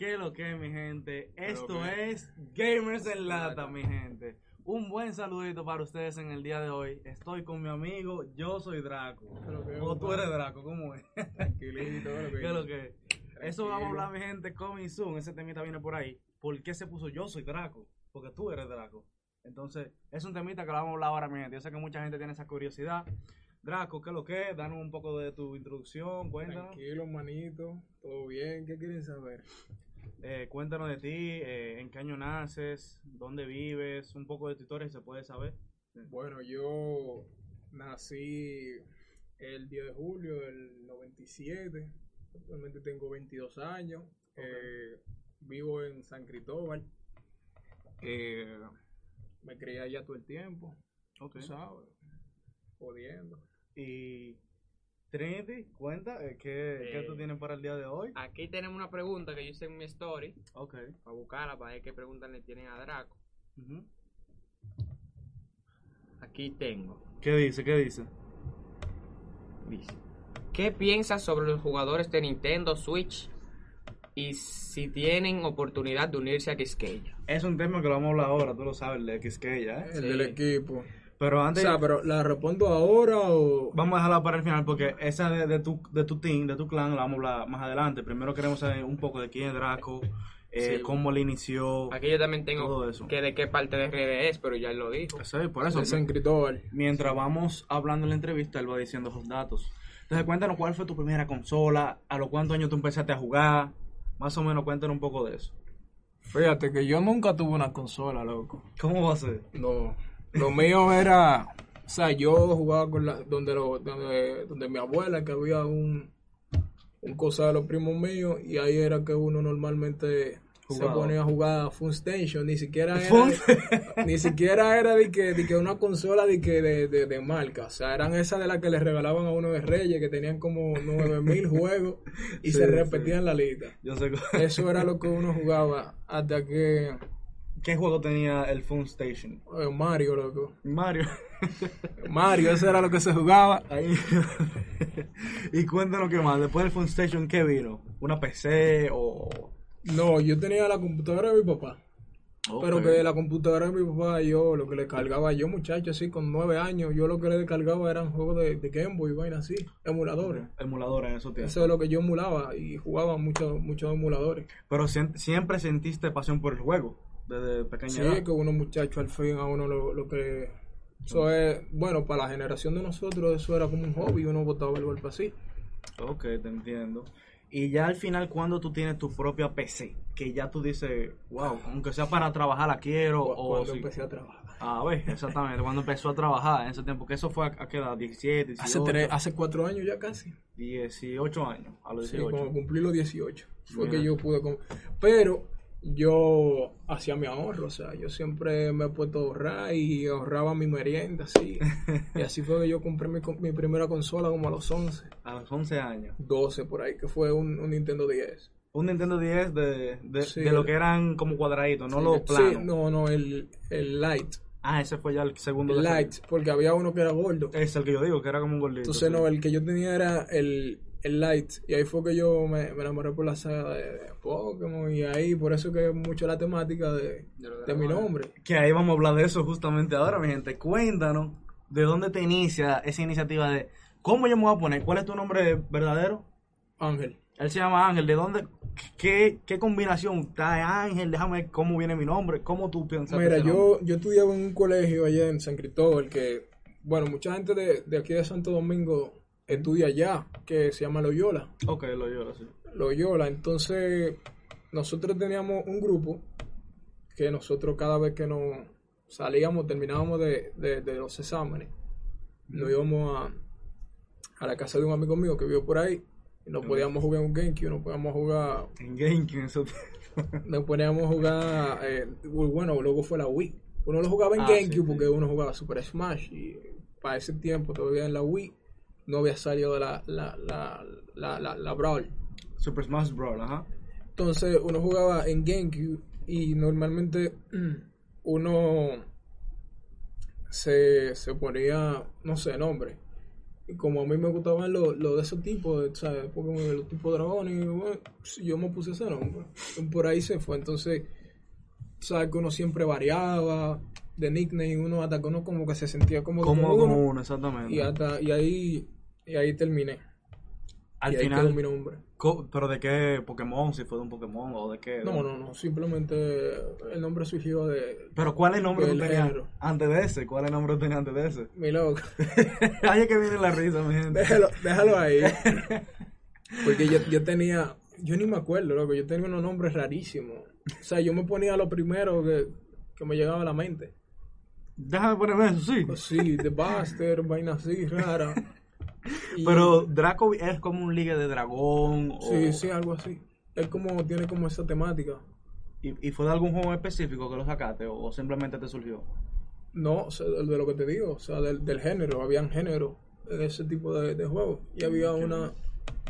¿Qué lo que, mi gente? Esto es Gamers en Lata, mi gente. Un buen saludito para ustedes en el día de hoy. Estoy con mi amigo, yo soy Draco. O tú eres Draco, ¿cómo es? Tranquilito, ¿Qué es lo que? Eso vamos a hablar, mi gente, coming soon. Ese temita viene por ahí. ¿Por qué se puso yo soy Draco? Porque tú eres Draco. Entonces, es un temita que lo vamos a hablar ahora, mi gente. Yo sé que mucha gente tiene esa curiosidad. Draco, ¿qué es lo que? Danos un poco de tu introducción, cuéntanos. Tranquilo, manito. Todo bien. ¿Qué quieren saber? Eh, cuéntanos de ti, eh, en qué año naces, dónde vives, un poco de tu historia, si se puede saber. Bueno, yo nací el 10 de julio del 97. Actualmente tengo 22 años. Eh, vivo en San Cristóbal. Eh, me crié allá todo el tiempo. Ok. Tú sabes. Jodiendo. Y Trinity, cuenta, eh, ¿qué, ¿qué Eh, tú tienes para el día de hoy? Aquí tenemos una pregunta que yo hice en mi story, Ok. para buscarla, para ver qué preguntas le tienen a Draco. Ujú. Aquí tengo. ¿Qué dice? ¿Qué dice? Dice. ¿Qué piensas sobre los jugadores de Nintendo Switch y si tienen oportunidad de unirse a Quisqueya? Es un tema que lo vamos a hablar ahora, tú lo sabes, el de XK ya, ¿eh? El Sí. del equipo. Pero O antes, sea, pero ¿la respondo ahora o...? vamos a dejarla para el final porque esa de, de tu, de tu team, de tu clan, la vamos a hablar más adelante. Primero queremos saber un poco de quién es Draco, eh, Sí. cómo le inició. Aquí yo también tengo Todo eso. que de qué parte de RD es, pero ya él lo dijo. Sí, por eso. Cristóbal. mientras vamos hablando en la entrevista, él va diciendo esos datos. Entonces, cuéntanos cuál fue tu primera consola, a los cuántos años tú empezaste a jugar, más o menos cuéntanos un poco de eso. Fíjate que yo nunca tuve una consola, loco. ¿Cómo va a ser? No, lo mío era, o sea, yo jugaba con la, donde, lo, donde, donde mi abuela, que había un, un cosa de los primos míos, y ahí era que uno normalmente se ponía a jugar Fun Station, ni siquiera era, ni siquiera era de que, de que una consola de, que de, de, de marca, o sea, eran esas de las que le regalaban a uno de Reyes, que tenían como 9000 juegos y Sí, se sí. repetían la lista. Yo sé. Eso era lo que uno jugaba hasta que ¿Qué juego tenía el Fun Station? eh, Mario, loco. Mario. Mario, eso era lo que se jugaba. Ahí. y cuéntanos qué más. Después del Fun Station, ¿qué vino? ¿Una PC o...? No, yo tenía la computadora de mi papá. Pero que la computadora de mi papá, yo lo que le cargaba, yo muchacho así con nueve años, yo lo que le descargaba eran juegos de, de Game Boy, vaina así, emuladores. Emuladores en esos tiempos. Eso es lo que yo emulaba y jugaba muchos muchos emuladores. Pero siempre sentiste pasión por el juego, desde pequeña Sí, edad. que uno muchacho al fin a uno lo, lo que... Eso es, bueno, para la generación de nosotros eso era como un hobby, uno botaba el golpe así. Ok, te entiendo. Y ya al final, cuando tú tienes tu propia PC, que ya tú dices, wow, aunque sea para trabajar la quiero, Cu- o cuando si- empecé a trabajar. A ver, exactamente, cuando empezó a trabajar en ese tiempo, que eso fue a, a qué edad, 17, 18, Hace, tres, hace cuatro años ya casi. 18 años, a los Sí, 18. cuando cumplí los 18. Fue Mira. que yo pude... Pero yo hacía mi ahorro, o sea, yo siempre me he puesto a ahorrar y ahorraba mi merienda, así. y así fue que yo compré mi, mi primera consola como a los 11, A los 11 años. 12 por ahí, que fue un, un Nintendo 10. Un Nintendo 10 de, de, Sí. de lo que eran como cuadraditos, no Sí, los sí, planos. no, no, el, el Light. Ah, ese fue ya el segundo. El Light, porque había uno que era gordo. Es el que yo digo, que era como un gordito. Entonces, sí. no, el que yo tenía era el, el Light. Y ahí fue que yo me, me enamoré por la saga de, de Pokémon. Y ahí, por eso que es mucho la temática de, De mi nombre. Que ahí vamos a hablar de eso justamente ahora, mi gente. Cuéntanos de dónde te inicia esa iniciativa de cómo yo me voy a poner, cuál es tu nombre verdadero. Ángel. Él se llama Ángel, ¿de dónde? ¿Qué, qué combinación? Está Ángel, déjame ver cómo viene mi nombre, cómo tú piensas. Mira, yo, yo estudiaba en un colegio allá en San Cristóbal que, bueno, mucha gente de, de aquí de Santo Domingo estudia allá, que se llama Loyola. Ok, lo yo, sí. Loyola. Entonces, nosotros teníamos un grupo que nosotros cada vez que nos salíamos, terminábamos de, de- de los exámenes, nos íbamos a, a la casa de un amigo mío que vive por ahí. Y nos podíamos jugar un GameCube, nos podíamos jugar, En GameCube, eso. nos poníamos a jugar, eh, bueno, luego fue la Wii. Uno lo jugaba en Ah, GameCube sí, sí. porque uno jugaba Super Smash y para ese tiempo todavía en la Wii no había salido la, la, la, la, la, la Brawl. Super Smash Bros. Ajá. Entonces uno jugaba en GameCube y normalmente uno se, se ponía, no sé, nombre. Y como a mí me gustaban los lo de esos tipos, ¿sabes? Pokémon, de los tipos dragones, y bueno, sí, yo me puse ese nombre. Por ahí se fue. Entonces, sabes que uno siempre variaba de nickname, uno hasta que uno como que se sentía como Como, como uno, exactamente. y hasta y ahí y ahí terminé. Al y ahí final, quedó mi nombre. ¿pero de qué Pokémon? Si fue de un Pokémon o de qué. No, no, no, simplemente el nombre surgió de Pero ¿cuál es el nombre que tenías género. antes de ese? ¿Cuál es el nombre que tú tenías antes de ese? mi loco. Es que viene la risa, mi gente. déjalo, déjalo ahí. Porque yo, yo tenía, yo ni me acuerdo, loco, yo tenía unos nombres rarísimos. O sea, yo me ponía lo primero que, que me llegaba a la mente. Déjame ponerme eso, sí. Sí, The Buster, vaina así, rara. Y- Pero Draco es como un ligue de dragón. O... Sí, sí, algo así. Es como, tiene como esa temática. ¿Y, y fue de algún juego específico que lo sacaste o, o simplemente te surgió? No, o sea, de de lo que te digo, o sea, del, del género, habían género en ese tipo de, de juegos. Y había una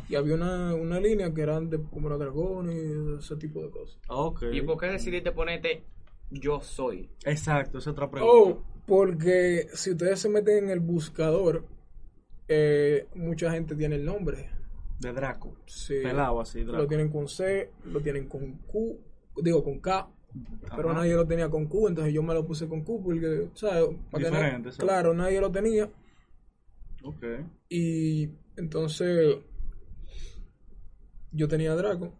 y había una, una línea que eran de como los dragones y ese tipo de cosas. Ok. ¿Y por qué decidiste ponerte yo soy? Exacto, esa es otra pregunta. Oh, porque si ustedes se meten en el buscador, eh, mucha gente tiene el nombre. De Draco. Sí. Pelado así, Draco. Lo tienen con C, lo tienen con Q, digo con K, pero nadie lo tenía con Q, entonces yo me lo puse con Q porque, ¿sabes? Para Diferente, ¿sabes? claro, nadie lo tenía. Ok. Y entonces yo tenía Draco.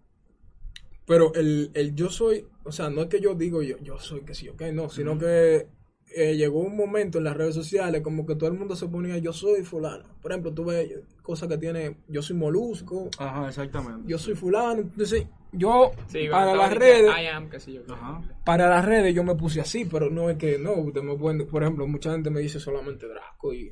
Pero el, el yo soy, o sea, no es que yo digo yo, yo soy que sí, ok, no, sino que eh, llegó un momento en las redes sociales como que todo el mundo se ponía yo soy fulano. Por ejemplo, tú ves cosas que tiene yo soy molusco, Ajá, exactamente. yo soy fulano. Entonces, yo Sí, para las que redes, I am, qué sé yo. Ajá. para las redes yo me puse así, pero no es que no, usted me pueden- por ejemplo, mucha gente me dice solamente Draco y,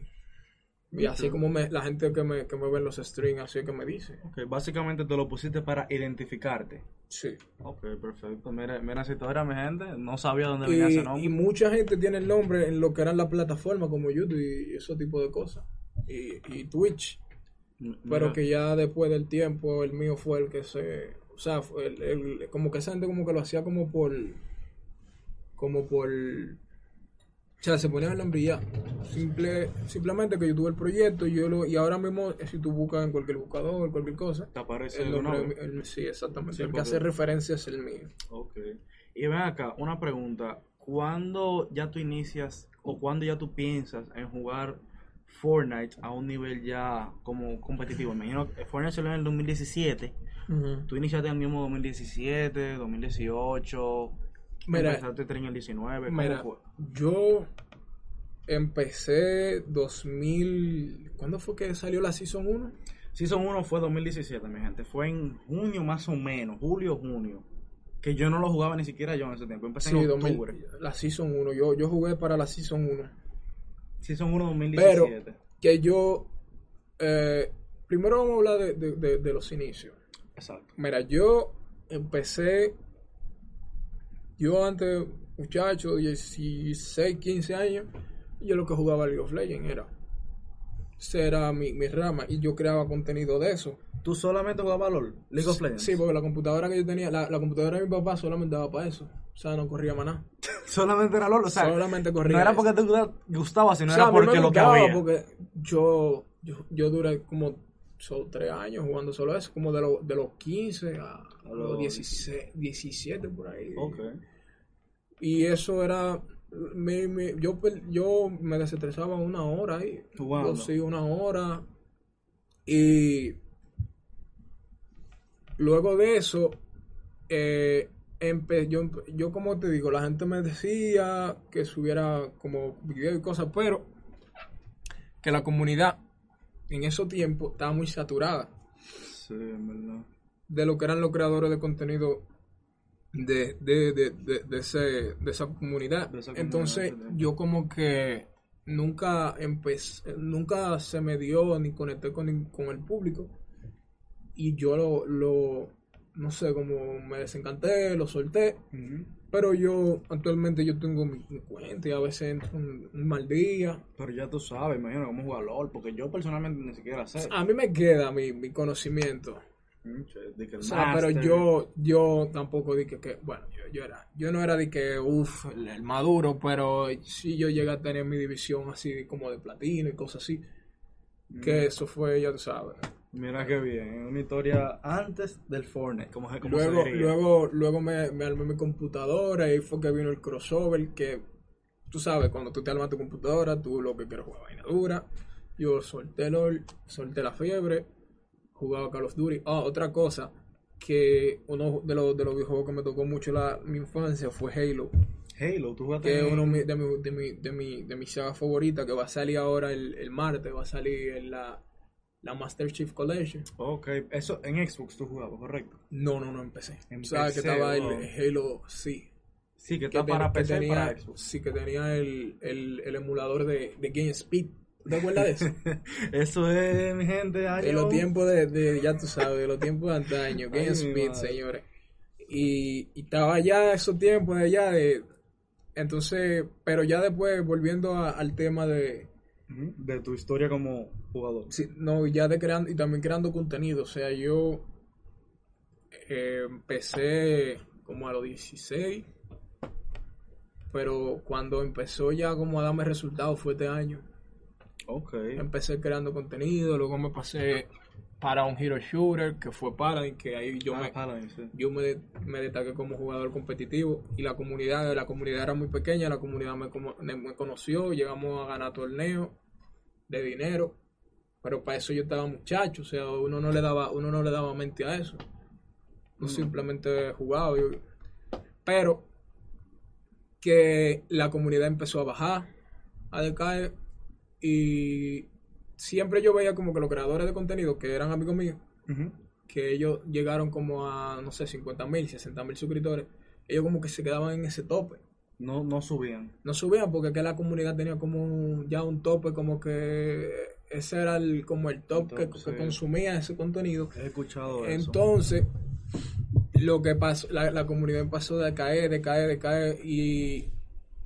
y así como me, la gente que me, que me ve en los streams, así es que me dice. Ok, básicamente te lo pusiste para identificarte. Sí. Ok, perfecto. Mira, mira esa historia, mi gente. No sabía dónde venía ese Y, nombre. y mucha gente tiene el nombre en lo que eran las plataformas como YouTube y ese tipo de cosas. Y, y Twitch. Pero que ya después del tiempo el mío fue el que se... O sea, el, el- como que esa gente como que lo hacía como por... Como por... O sea, se ponía el nombre y ya. Simple, simplemente que yo tuve el proyecto y yo lo... Y ahora mismo, eh, si tú buscas en cualquier buscador, cualquier cosa... Te aparece El nombre, el- sí, exactamente. Sí, el que hace referencia es el mío. Ok. Y ven acá, una pregunta. ¿Cuándo ya tú inicias o cuándo ya tú piensas en jugar Fortnite a un nivel ya como competitivo? Me imagino que Fortnite salió en el 2017. Tú iniciaste en el mismo 2017, 2018. Mira, empezaste el 19. ¿Cómo Mira, fue? yo empecé 2000... ¿Cuándo fue que salió la Season 1? Season 1 fue 2017, mi gente. Fue en junio más o menos, julio, junio. Que yo no lo jugaba ni siquiera yo en ese tiempo. Empecé Sí, en 2000, octubre. la Season 1. Yo, yo jugué para la Season 1. Season 1 Pero 2017. que yo... eh, primero vamos a hablar de, de- de- de los inicios. Exacto. Mira, yo empecé... Yo antes, muchacho, 16, 15 años, yo lo que jugaba League of Legends era... Esa era mi, mi rama y yo creaba contenido de eso. ¿Tú solamente jugabas LOL? League of Legends. Sí, porque la computadora que yo tenía, la, la computadora de mi papá solamente daba para eso. O sea, no corría más nada. Solamente era LOL. O sea, solamente corría. no era eso. porque te gusta- gustaba, sino O sea, era me porque lo que había. porque yo, yo, yo duré como solo tres años jugando solo eso, como de, los de los 15 a, a los los 16, 17 por ahí. Ok. Y eso era, mi- mi- yo, per- yo me desestresaba una hora ahí. Jugando. Yo sí, una hora. Y luego de eso, eh, empe- yo, yo como te digo, la gente me decía que subiera como video y cosas, pero que la comunidad en esos tiempos estaba muy saturada Sí, en verdad. de lo que eran los creadores de contenido de, de, de, de, de ese, esa comunidad. De esa Entonces, yo como que nunca empecé, nunca se me dio ni conecté con, con el público. Y yo lo, lo, no sé, como me desencanté, lo solté. Pero yo, actualmente yo tengo mi, mi cuenta y a veces entro un, un mal día. Pero ya tú sabes, imagino cómo jugar LOL, porque yo personalmente ni siquiera sé. A mí me queda mi, mi conocimiento. Mm, de que el O sea, pero yo, yo tampoco dije que, bueno, yo, yo era, yo no era de que, uff, el, el maduro, pero sí yo llegué a tener mi división así como de platino y cosas así. Que eso fue, ya tú sabes. Mira qué bien, una historia antes del Fortnite, como, como Luego, se luego, luego me, me armé mi computadora y fue que vino el crossover que tú sabes, cuando tú te armas tu computadora, tú lo que quieres jugar vaina dura. Yo solté LOL, solté la fiebre, jugaba Call of Duty. Ah, otra cosa, que uno de los, de los videojuegos que me tocó mucho la, mi infancia fue Halo, Halo, tú jugaste que es uno mi- de mi, de mi, de mi, de mis sagas favoritas, que va a salir ahora el, el martes, va a salir en la, la Master Chief Collection. Ok, eso en Xbox tú jugabas, correcto. No, no, no empecé. Empecé, sabes que estaba el. Halo, sí. Sí, que está para PC tenía, para Xbox. sí, que tenía el, el, el emulador de, de GameSpeed. ¿Te acuerdas de eso? Eso es, mi gente, de año- los tiempos de, de- ya tú sabes, de los tiempos de antaño, GameSpeed, madre. señores. Y, y estaba ya esos tiempos de allá de... Entonces, pero ya después, volviendo a- al tema de... De tu historia como jugador. sí, no, ya de creando, y también creando contenido. O sea, yo eh, empecé como a los 16, pero cuando empezó ya como a darme resultados fue este año. Ok. Empecé creando contenido, luego me pasé para un Hero Shooter, que fue Paladin, que ahí yo Ah, me, Paladin, sí. yo me, me destaqué como jugador competitivo y la comunidad, la comunidad era muy pequeña, la comunidad me, como- me- me conoció, llegamos a ganar torneos de dinero, pero para eso yo estaba muchacho, o sea, uno no le daba, uno no le daba mente a eso. No Mm. simplemente jugaba. yo- pero que la comunidad empezó a bajar, a decaer, y siempre yo veía como que los creadores de contenido, que eran amigos míos, que ellos llegaron como a, no sé, 50 mil, 60 mil suscriptores, ellos como que se quedaban en ese tope. No, no subían. No subían porque que la comunidad tenía como un- ya un tope, como que ese era el, como el top que, Entonces- que consumía ese contenido. He escuchado eso. Entonces, lo que pasó, la, la comunidad empezó a decaer, decaer, decaer y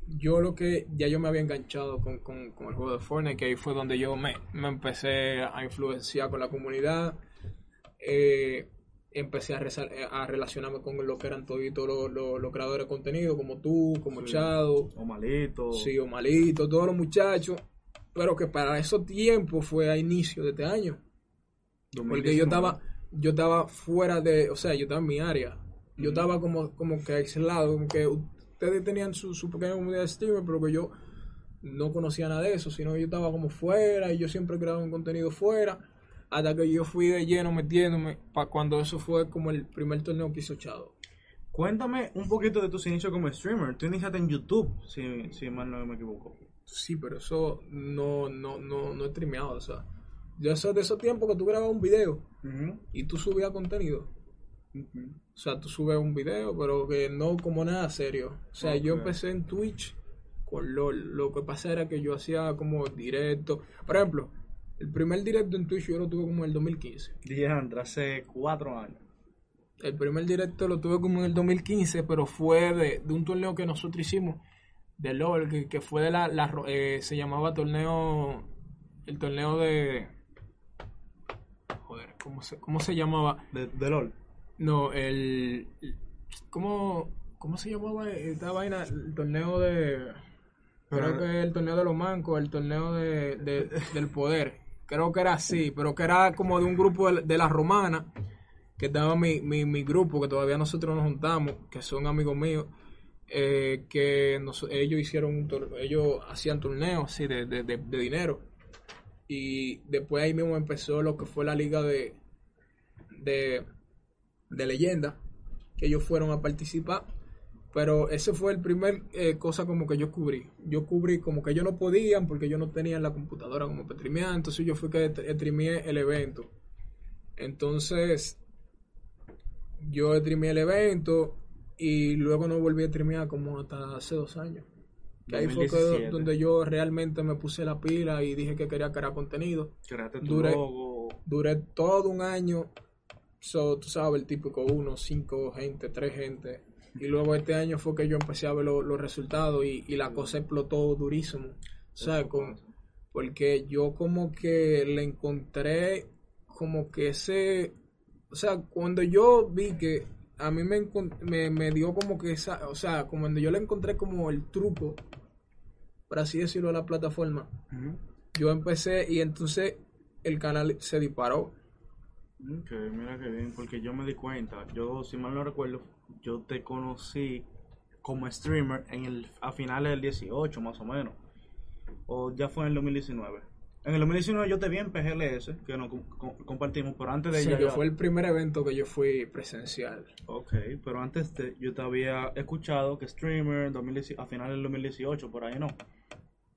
yo lo que ya yo me había enganchado con, con- con el juego de Fortnite, que ahí fue donde yo me, me empecé a influenciar con la comunidad. Eh, empecé a, resa- a relacionarme con lo que eran toditos los, los- los creadores de contenido, como tú, como Sí. Chado, O malito. sí, o Malito, todos los muchachos. Pero que para esos tiempos fue a inicio de este año. Porque yo 2019. estaba, yo estaba fuera de, o sea, yo estaba en mi área. Yo estaba como, como que aislado, como que ustedes tenían su, su pequeña comunidad de streamer, pero que yo no conocía nada de eso, sino yo estaba como fuera y yo siempre creaba un contenido fuera, hasta que yo fui de lleno metiéndome, para cuando eso fue como el primer torneo que hizo Chado. Cuéntame un poquito de tus inicios como streamer. Tú iniciaste en YouTube, si, si mal no me equivoco. Sí, pero eso no, no, no, no es streameado, o sea, yo sé de esos tiempos que tú grabas un video y tú subías contenido. O sea, tú subes un video, pero que no como nada serio. O sea, yo empecé en Twitch con LOL. Lo que pasa era que yo hacía como directo. Por ejemplo, el primer directo en Twitch yo lo tuve como en el 2015. Diandra, hace cuatro años. El primer directo lo tuve como en el 2015, pero fue de, de un torneo que nosotros hicimos de LOL, que, que fue de la... la eh, se llamaba torneo... El torneo de... Joder, ¿cómo se, cómo se llamaba? De, de LOL. No, el. ¿Cómo, cómo se llamaba esta vaina? El torneo de. Pero- creo que el torneo de los mancos, el torneo de, de- del poder. Creo que era así, pero que era como de un grupo de, de la romana, que estaba mi, mi, mi grupo, que todavía nosotros nos juntamos, que son amigos míos, eh, que nos- ellos hicieron un tor- ellos hacían torneos así de- de dinero. Y después ahí mismo empezó lo que fue la liga de, de, de leyenda, que ellos fueron a participar. Pero ese fue el primer eh, cosa como que yo cubrí. Yo cubrí como que ellos no podían porque yo no tenía la computadora como para streamear. Entonces yo fui que streameé el evento. Entonces yo streameé el evento y luego no volví a streamear como hasta hace dos años. Que ahí fue que 2017. donde yo realmente me puse la pila y dije que quería crear contenido. Tu Duré- logo. Duré todo un año, so, tú sabes, el típico uno, cinco gente, tres gente. Y luego este año fue que yo empecé a ver lo- los resultados y, y la cosa explotó durísimo. O sea, Eso con, porque yo como que le encontré como que ese... O sea, cuando yo vi que a mí me, me, me dio como que esa... O sea, como cuando yo le encontré como el truco, por así decirlo, a la plataforma yo empecé y entonces el canal se disparó. Ok, mira qué bien, porque yo me di cuenta, yo si mal no recuerdo, yo te conocí como streamer en el, a finales del 18 más o menos, o ya fue en el 2019. En el 2019 yo te vi en PGLS, que nos com- com- compartimos, pero antes de Sí, ella que ya- fue el primer evento que yo fui presencial. Ok, pero antes de, yo te había escuchado que streamer 2018 a finales del 2018, por ahí no.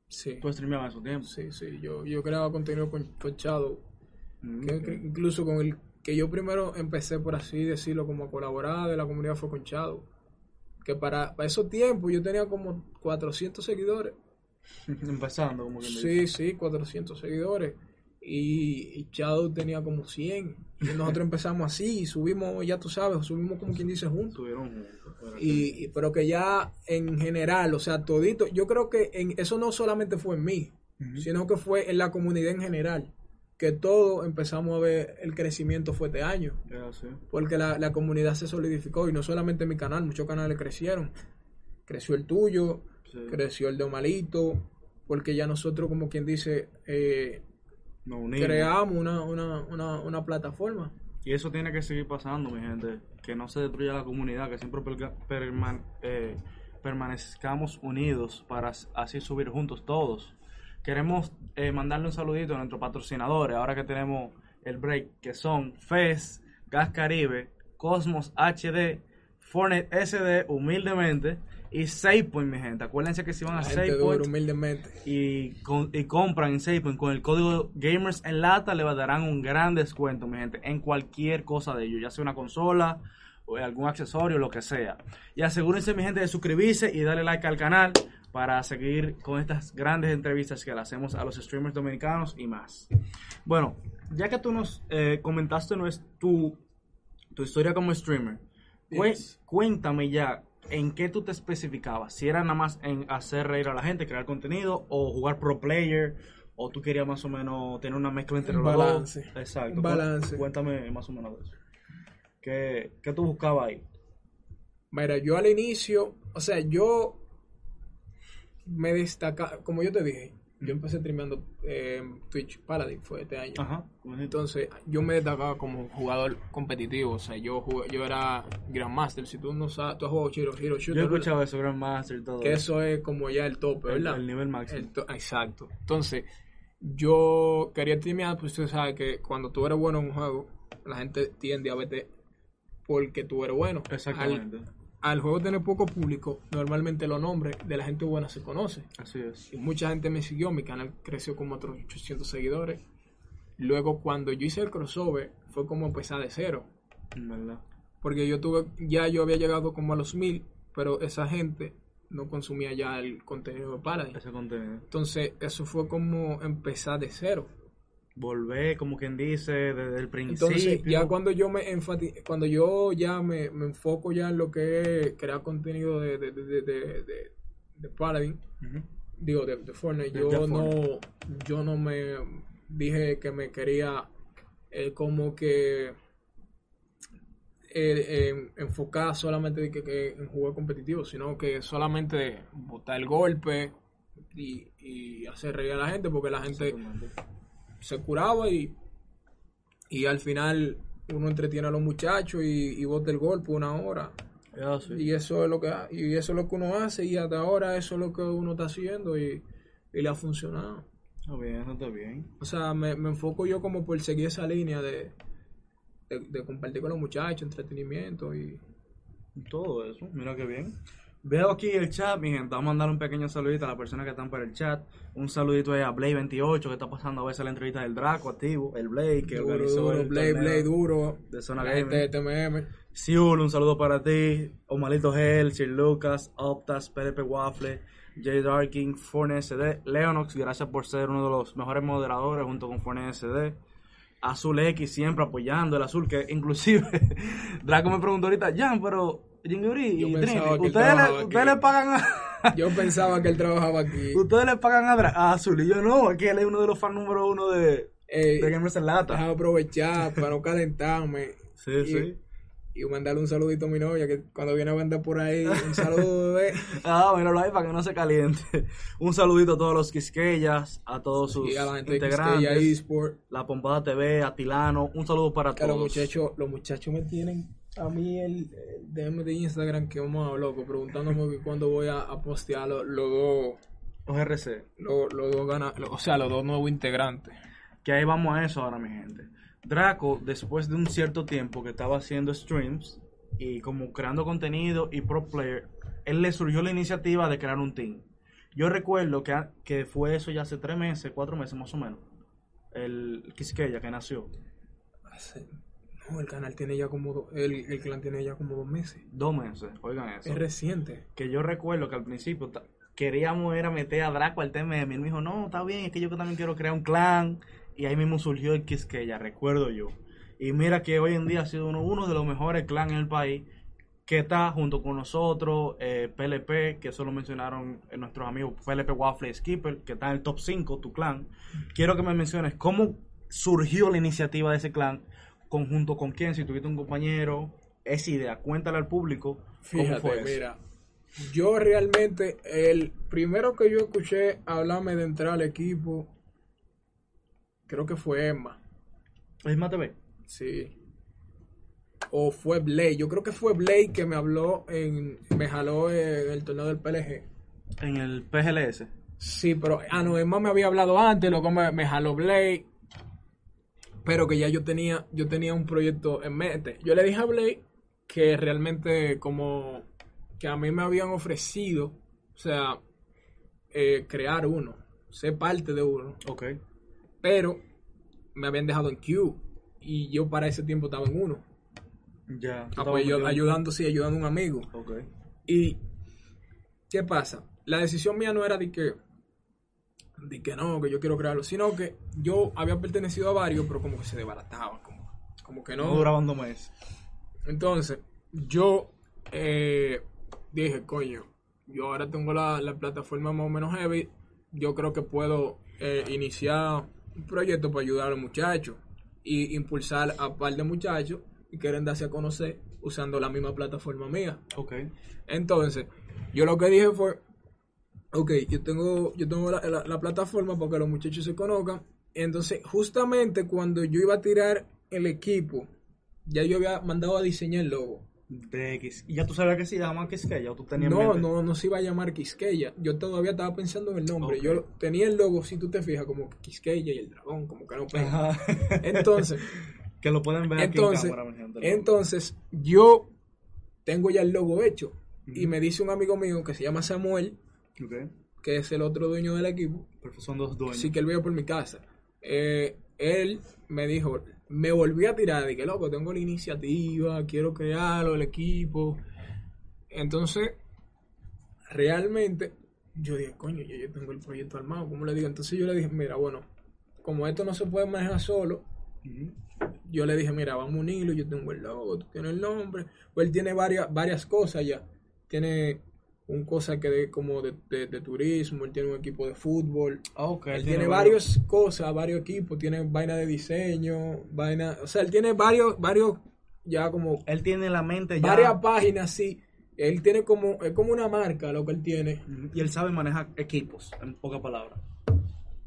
Sí, Tú streameabas en esos tiempos. sí, sí. Yo, yo creaba contenido con, con Shadow. Mm, que- ok. que incluso con el que yo primero empecé, por así decirlo, como a colaborar de la comunidad fue con Shadow. Que para, para esos tiempos yo tenía como 400 seguidores. Empezando, como que Sí, sí, 400 seguidores. Y, y Shadow tenía como 100. Y nosotros empezamos así y subimos, ya tú sabes, subimos como quien dice juntos. Y, y- pero que ya en general, o sea, todito, yo creo que en, eso no solamente fue en mí, sino que fue en la comunidad en general. Que todo empezamos a ver el crecimiento fue este año. Porque la, la comunidad se solidificó y no solamente mi canal, muchos canales crecieron. Creció el tuyo, Sí. creció el de Omalito, porque ya nosotros, como quien dice, eh, Nos unimos. creamos una, una, una, una plataforma. Y eso tiene que seguir pasando, mi gente. Que no se destruya la comunidad, que siempre perman- eh, permanezcamos unidos para as- así subir juntos todos. Queremos eh, mandarle un saludito a nuestros patrocinadores, ahora que tenemos el break, que son FES, Gas Caribe, Cosmos HD, Fornet SD, humildemente, y SafePoint, mi gente. Acuérdense que si van a SafePoint humildemente. y, con- y compran en SafePoint con el código Gamers en lata le darán un gran descuento, mi gente, en cualquier cosa de ellos, ya sea una consola o algún accesorio, lo que sea. Y asegúrense, mi gente, de suscribirse y darle like al canal para seguir con estas grandes entrevistas que le hacemos a los streamers dominicanos y más. Bueno, ya que tú nos eh, comentaste no es tu, tu historia como streamer, Yes. cuéntame ya en qué tú te especificabas. Si era nada más en hacer reír a la gente, crear contenido, o jugar pro player, o tú querías más o menos tener una mezcla entre los balance. dos. Exacto. Balance. Cu- Cuéntame más o menos de eso. ¿Qué, qué tú buscabas ahí? Mira, yo al inicio, o sea, yo me destaca, como yo te dije, yo empecé streameando eh, Twitch Paladin, fue este año. Ajá. Entonces, yo me destacaba como jugador competitivo, o sea, yo jugué- yo era Grandmaster, si tú no sabes, tú has jugado Hero, Hero Yo Shooter, he escuchado eso, Grandmaster y todo. que eso es como ya el tope, ¿verdad? el nivel máximo. El to- exacto. Entonces, yo quería streamear, pues tú sabes que cuando tú eres bueno en un juego, la gente tiende a verte porque tú eres bueno. Exactamente. Al, al juego tener poco público, normalmente los nombres de la gente buena se conoce. Así es. Y mucha gente me siguió, mi canal creció como otros 800 seguidores. Luego, cuando yo hice el crossover, fue como empezar de cero. Verdad. Porque yo tuve, ya yo había llegado como a los mil, pero esa gente no consumía ya el contenido de Paradise. Ese contenido. Entonces, eso fue como empezar de cero. Volver, como quien dice, desde el principio. Entonces, ya cuando yo me enfati cuando yo ya me, me enfoco ya en lo que es crear contenido de, de, de, de, de, de- de Paladin, digo, de, de Fortnite, De- yo de no, yo no me dije que me quería eh, como que eh, eh, enfocar solamente que, que en juego competitivo, sino que solamente botar el golpe y, y hacer reír a la gente, porque la gente. Se curaba y, y al final uno entretiene a los muchachos y, y bota el golpe una hora. Así. Y eso es lo que y eso es lo que uno hace y hasta ahora eso es lo que uno está haciendo y, y le ha funcionado. Está bien, eso está bien. O sea, me, me enfoco yo como por seguir esa línea de, de, de compartir con los muchachos, entretenimiento y Todo eso, mira qué bien. Veo aquí el chat, mi gente. Vamos a mandar un pequeño saludito a las personas que están por el chat. Un saludito ahí a Blade28, que está pasando a veces la entrevista del Draco activo. El Blade, que duro, organizó duro, el Blade, duro. de Zona gente. TMM. Siul, un saludo para ti. Omalito Gel, Sir Lucas, Optas, PDP Waffle, J Darking, Forne SD, Leonox, gracias por ser uno de los mejores moderadores junto con Forne SD. Azul X siempre apoyando el azul, que inclusive Draco me preguntó ahorita, Jan, pero Jinguri Yo y ¿ustedes, le, ustedes le pagan a, Yo pensaba que él trabajaba aquí. ustedes le pagan a, Azul? Y yo no, aquí él es uno de los fans número uno de, Ey, de Gamers en Lata. Déjame aprovechar para no calentarme. Sí, y, sí. Y mandarle un saludito a mi novia, que cuando viene a vender por ahí, un saludo, bebé. Ah, míralo ahí para que no se caliente. Un saludito a todos los Quisqueyas, a todos sus Y a la gente de. Quisqueya eSport. La Pompada TV, a Tilano. Un saludo para Que los todos. muchachos, los muchachos me tienen a mí el, DM de Instagram que vamos a loco, preguntándome que cuándo voy a, a postear los los dos, Los RC. los, los dos gana- los- o sea, los dos nuevos integrantes. Que ahí vamos a eso ahora, mi gente. Draco, después de un cierto tiempo que estaba haciendo streams y como creando contenido y pro player, él le surgió la iniciativa de crear un team. Yo recuerdo que, que fue eso ya hace tres meses, cuatro meses más o menos. El Quisqueya que nació. Hace- no, el canal tiene ya como, do- el, el clan tiene ya como dos meses. Dos meses, oigan eso. Es reciente. que yo recuerdo que al principio queríamos era meter a Draco al TMM. Y él me dijo, no, está bien, es que yo también quiero crear un clan. Y ahí mismo surgió el Quisqueya, recuerdo yo. Y mira que hoy en día ha sido uno, uno de los mejores clans en el país. Que está junto con nosotros, eh, PLP, que eso lo mencionaron eh, nuestros amigos PLP Waffle Skipper, que está en el top 5, tu clan. Quiero que me menciones cómo surgió la iniciativa de ese clan, conjunto con quién, si tuviste un compañero, esa idea, cuéntale al público cómo Fíjate, fue eso. mira, yo realmente, el primero que yo escuché hablarme de entrar al equipo, creo que fue Emma, Isma TV. sí. O fue Blake, yo creo que fue Blake que me habló, en, me jaló en el torneo del PLG. En el PGLS. Sí, pero, ah, no, Emma me había hablado antes, luego me, me jaló Blake, pero que ya yo tenía, yo tenía un proyecto en mente. Yo le dije a Blake que realmente como que a mí me habían ofrecido, o sea, eh, crear uno, ser parte de uno, Ok. pero me habían dejado en Q y yo para ese tiempo estaba en uno. Ya. Ah, pues yo ayudando, sí, ayudando a un amigo. Ok. Y, ¿qué pasa? La decisión mía no era de que, de que no, que yo quiero crearlo, sino que yo había pertenecido a varios, pero como que se desbarataban, como, como que No, no. duraban dos meses. Entonces, yo eh, dije, coño, yo ahora tengo la, la plataforma más o menos heavy, yo creo que puedo eh, iniciar un proyecto para ayudar a los muchachos y impulsar a un par de muchachos y quieren darse a conocer usando la misma plataforma mía. Ok. Entonces, yo lo que dije fue, ok, yo tengo, yo tengo la, la- la plataforma para que los muchachos se conozcan. Entonces, justamente cuando yo iba a tirar el equipo, ya yo había mandado a diseñar el logo. De X. ¿Y ya tú sabías que se llama Quisqueya o tú tenías en No, mente? no, no se iba a llamar Quisqueya. Yo todavía estaba pensando en el nombre. Yo tenía el logo, si tú te fijas, como Quisqueya y el dragón, como que no pega. Entonces, que lo pueden ver entonces, aquí en cámara, mi gente. entonces, yo tengo ya el logo hecho. Y me dice un amigo mío que se llama Samuel, Que es el otro dueño del equipo, Pero son dos dueños. sí que él vive por mi casa. Eh, él me dijo, me volví a tirar de que loco, tengo la iniciativa, quiero crearlo, el equipo. Entonces, realmente, yo dije, coño, yo, yo tengo el proyecto armado, ¿cómo le digo? Entonces yo le dije, mira, bueno, como esto no se puede manejar solo, yo le dije, mira, vamos a unirlo, yo tengo el logo, tú tienes el nombre. Pues él tiene varias, varias cosas ya. Tiene un cosa que de, como de, de- de turismo, él tiene un equipo de fútbol. Ah, ok. Él tiene varias cosas, varios equipos, tiene vaina de diseño, vaina, o sea, él tiene varios, varios, ya como Él tiene la mente ya. varias páginas, sí. Él tiene como, es como una marca lo que él tiene. Y él sabe manejar equipos, en pocas palabras.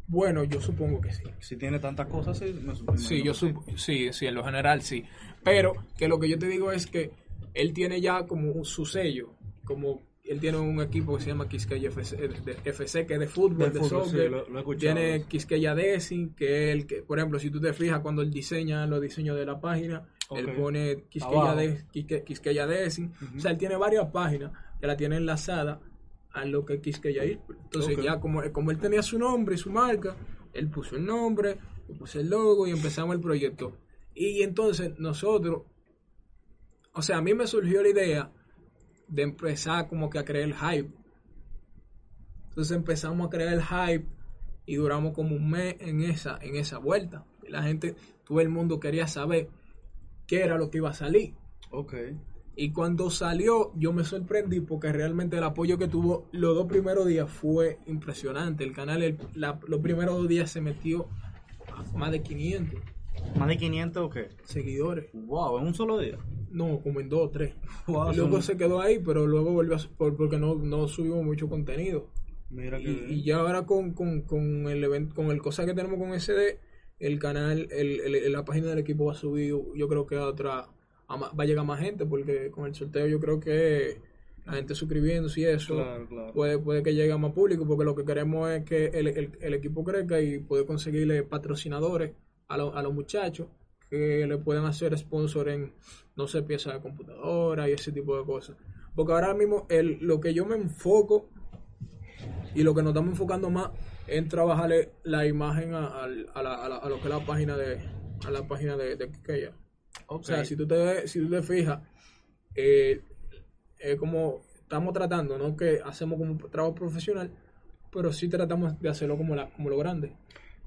Bueno, yo supongo que sí. Si tiene tantas cosas, sí. me- me Sí, yo sí, sí, en lo general sí. Pero que lo que yo te digo es que él tiene ya como su sello, como él tiene un equipo que se llama Quisqueya FC, FC que es de fútbol, De de, fútbol, sí, soccer. lo- tiene Quisqueya Design, que es el que, por ejemplo, si tú te fijas cuando él diseña los diseños de la página, él pone Quisqueya, de, Quisque- Quisqueya Design. Ujú. O sea, él tiene varias páginas que la tiene enlazada a lo que es Quisqueya Esports. Entonces ya como, como él tenía su nombre y su marca, él puso el nombre, yo puse el logo y empezamos el proyecto. Y entonces nosotros, o sea, a mí me surgió la idea de empezar como que a crear el hype. Entonces empezamos a crear el hype y duramos como un mes en esa, en esa vuelta. Y la gente, todo el mundo quería saber qué era lo que iba a salir. Ok. Y cuando salió, yo me sorprendí porque realmente el apoyo que tuvo los dos primeros días fue impresionante. El canal, el- la- los primeros dos días se metió a más de 500 ¿Más de 500 o qué? seguidores. Wow, en un solo día. No, como en dos o tres. Wow, Y luego son- se quedó ahí, pero luego volvió a, por- porque no, no subimos mucho contenido. Mira Y, y ya ahora con, con, con el evento, con el cosa que tenemos con SD, el canal, el, el- la página del equipo va a subir, yo creo que a otra, a ma- va a llegar más gente, porque con el sorteo yo creo que la gente suscribiéndose y eso, Claro, claro. puede, puede que llegue a más público, porque lo que queremos es que el, el- el equipo crezca y poder conseguirle patrocinadores a, lo- a los muchachos que le puedan hacer sponsor en, no sé, piezas de computadora y ese tipo de cosas. Porque ahora mismo el, lo que yo me enfoco y lo que nos estamos enfocando más es trabajarle la imagen a, a la- a la- a lo que es la página de a la página de, de. Ok. O sea, si tú te, si tú te fijas, eh, es como estamos tratando, no que hacemos como un trabajo profesional, pero sí tratamos de hacerlo como, la, como lo grande.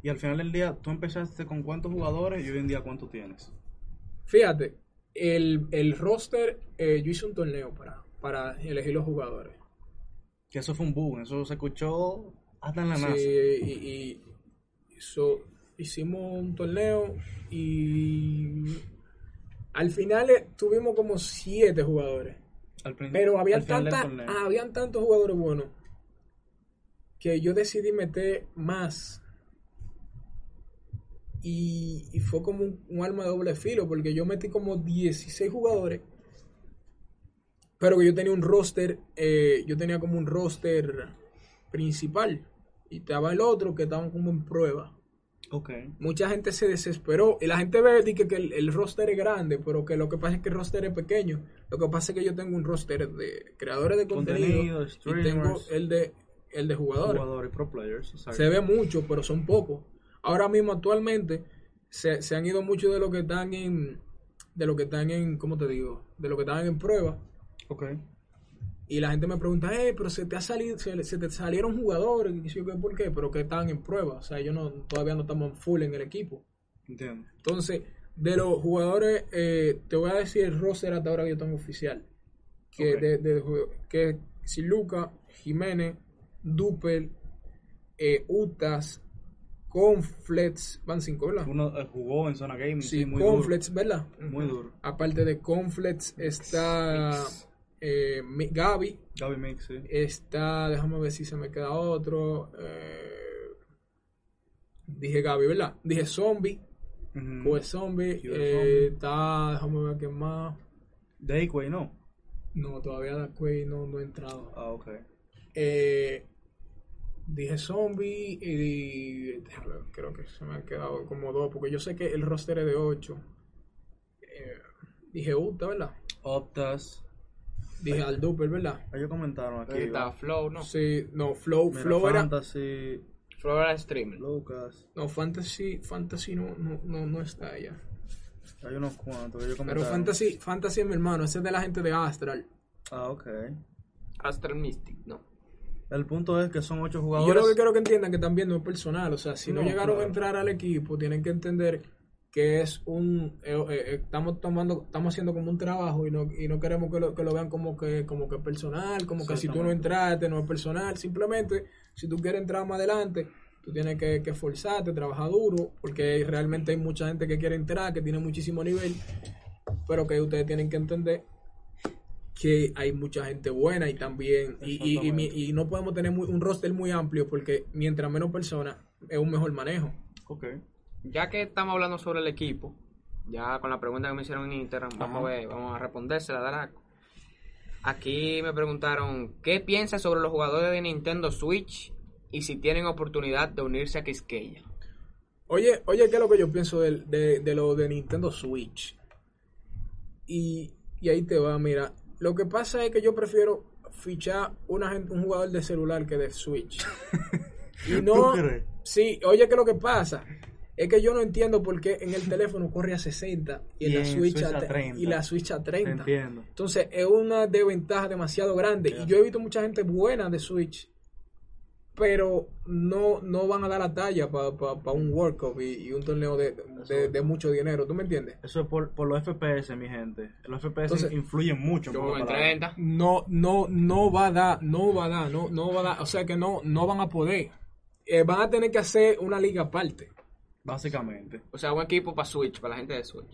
Y al final del día, ¿tú empezaste con cuántos jugadores y hoy en día cuántos tienes? Fíjate, el, el roster, eh, yo hice un torneo para, para elegir los jugadores. Que eso fue un boom, eso se escuchó hasta en la NASA. Sí, y, y so, hicimos un torneo y al final eh, tuvimos como siete jugadores. Al Pero había al final del tanta, habían tantos jugadores buenos que yo decidí meter más. Y, y fue como un, un arma de doble filo, porque yo metí como 16 jugadores. Pero que yo tenía un roster, eh, yo tenía como un roster principal. Y estaba el otro que estaban como en prueba. Ok. Mucha gente se desesperó. Y la gente ve que, que el, el roster es grande, pero que lo que pasa es que el roster es pequeño. Lo que pasa es que yo tengo un roster de creadores de contenido, y tengo el de, el de jugadores. Jugadores, pro players. Se ve mucho, pero son pocos. Ahora mismo, actualmente, se, se han ido muchos de los que están en. De los que están en. ¿Cómo te digo? De los que están en prueba. Ok. Y la gente me pregunta, eh, pero se te ha salido, se, se te salieron jugadores, y yo, ¿por qué? Pero que están en prueba. O sea, ellos no, todavía no estamos full en el equipo. Entiendo. Entonces, de los jugadores, eh, te voy a decir el roster hasta ahora que yo tengo oficial. Que Ok. de, de que es Siluca, Jiménez, Dupel, eh, Utas, Conflex, van cinco, ¿verdad? Uno eh, jugó en zona gaming. Sí, Sí, muy Conflex, ¿verdad? duro. Muy duro. Aparte de Conflex está eh, Mi- Gaby, Gaby Mix, sí. está, déjame ver si se me queda otro. eh, dije Gaby, ¿verdad? Dije Zombie. Pues zombie, eh, está, déjame ver qué más. Dayquay, ¿no? No, todavía Darkway no, no he entrado. Ah, ok. Eh, dije zombie y ver, creo que se me han quedado como dos, porque yo sé que el roster es de 8. dije Uta, ¿verdad? Optas. Dije al Duper, ¿verdad? Ellos comentaron aquí. Ahí está. Flow, ¿no? Sí, no, Flow, Mira, Flow era. Fantasy. Flow era streamer. Lucas. No, Fantasy, Fantasy no, no, no, no está allá. Hay unos cuantos. Ellos Pero comentaron. Fantasy, Fantasy es mi hermano, ese es de la gente de Astral. Ah, ok. Astral Mystic, ¿no? El punto es que son ocho Y yo jugadores. lo que quiero que entiendan que también no es personal. O sea, si no, No, llegaron a entrar al equipo, tienen que entender que es un eh, eh, eh, estamos tomando estamos haciendo como un trabajo y no y no queremos que lo, que lo vean como que como que personal como que si tú no entraste no es personal simplemente si tú quieres entrar más adelante tú tienes que, que esforzarte trabajar duro porque realmente hay mucha gente que quiere entrar que tiene muchísimo nivel pero que ustedes tienen que entender que hay mucha gente buena y también y, y- y no podemos tener muy- un roster muy amplio porque mientras menos personas es un mejor manejo Ok. Ya que estamos hablando sobre el equipo, ya con la pregunta que me hicieron en Instagram, vamos a ver, vamos a respondérsela, Draco. Aquí me preguntaron, ¿qué piensas sobre los jugadores de Nintendo Switch y si tienen oportunidad de unirse a Quisqueya? Oye, oye, ¿qué es lo que yo pienso del- de, de lo de Nintendo Switch? Y, y ahí te va, mira. Lo que pasa es que yo prefiero fichar una un jugador de celular que de Switch. Y no. Sí, oye, ¿qué es lo que pasa? Es que yo no entiendo por qué en el teléfono corre a 60 y en la Switch, Switch a, a tre- 30. y la Switch a 30. Entiendo. Entonces es una desventaja demasiado grande. Y yo he visto mucha gente buena de Switch, pero no, no van a dar la talla para un World Cup y, y un torneo de, de- de mucho dinero. ¿Tú me entiendes? Eso es por, por los FPS, mi gente. Los FPS Entonces, influyen mucho. Yo por en la- 30. No, no, no va a dar, no va a dar, no, no va a dar. O sea que no, no van a poder. Eh, van a tener que hacer una liga aparte. Básicamente. O sea, un equipo para Switch, para la gente de Switch.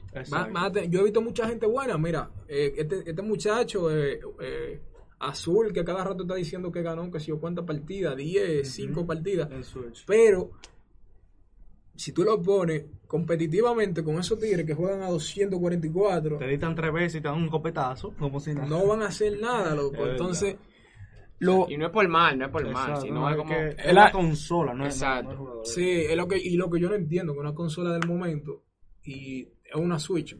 Te- yo he visto mucha gente buena, mira, eh, este, este muchacho eh, eh, azul que cada rato está diciendo que ganó, que si yo cuántas partidas, 10, 5 partidas, pero si tú lo pones competitivamente con esos tigres que juegan a 244, Te editan tres veces y te dan un copetazo, como si nada. no van a hacer nada, loco. Es Entonces, lo, Y no es por mal, no es por mal, Exacto, sino no, es como... que Es la- la consola, no es, Exacto. no es sí, es lo que, y lo que yo no entiendo, que una consola del momento y es una Switch,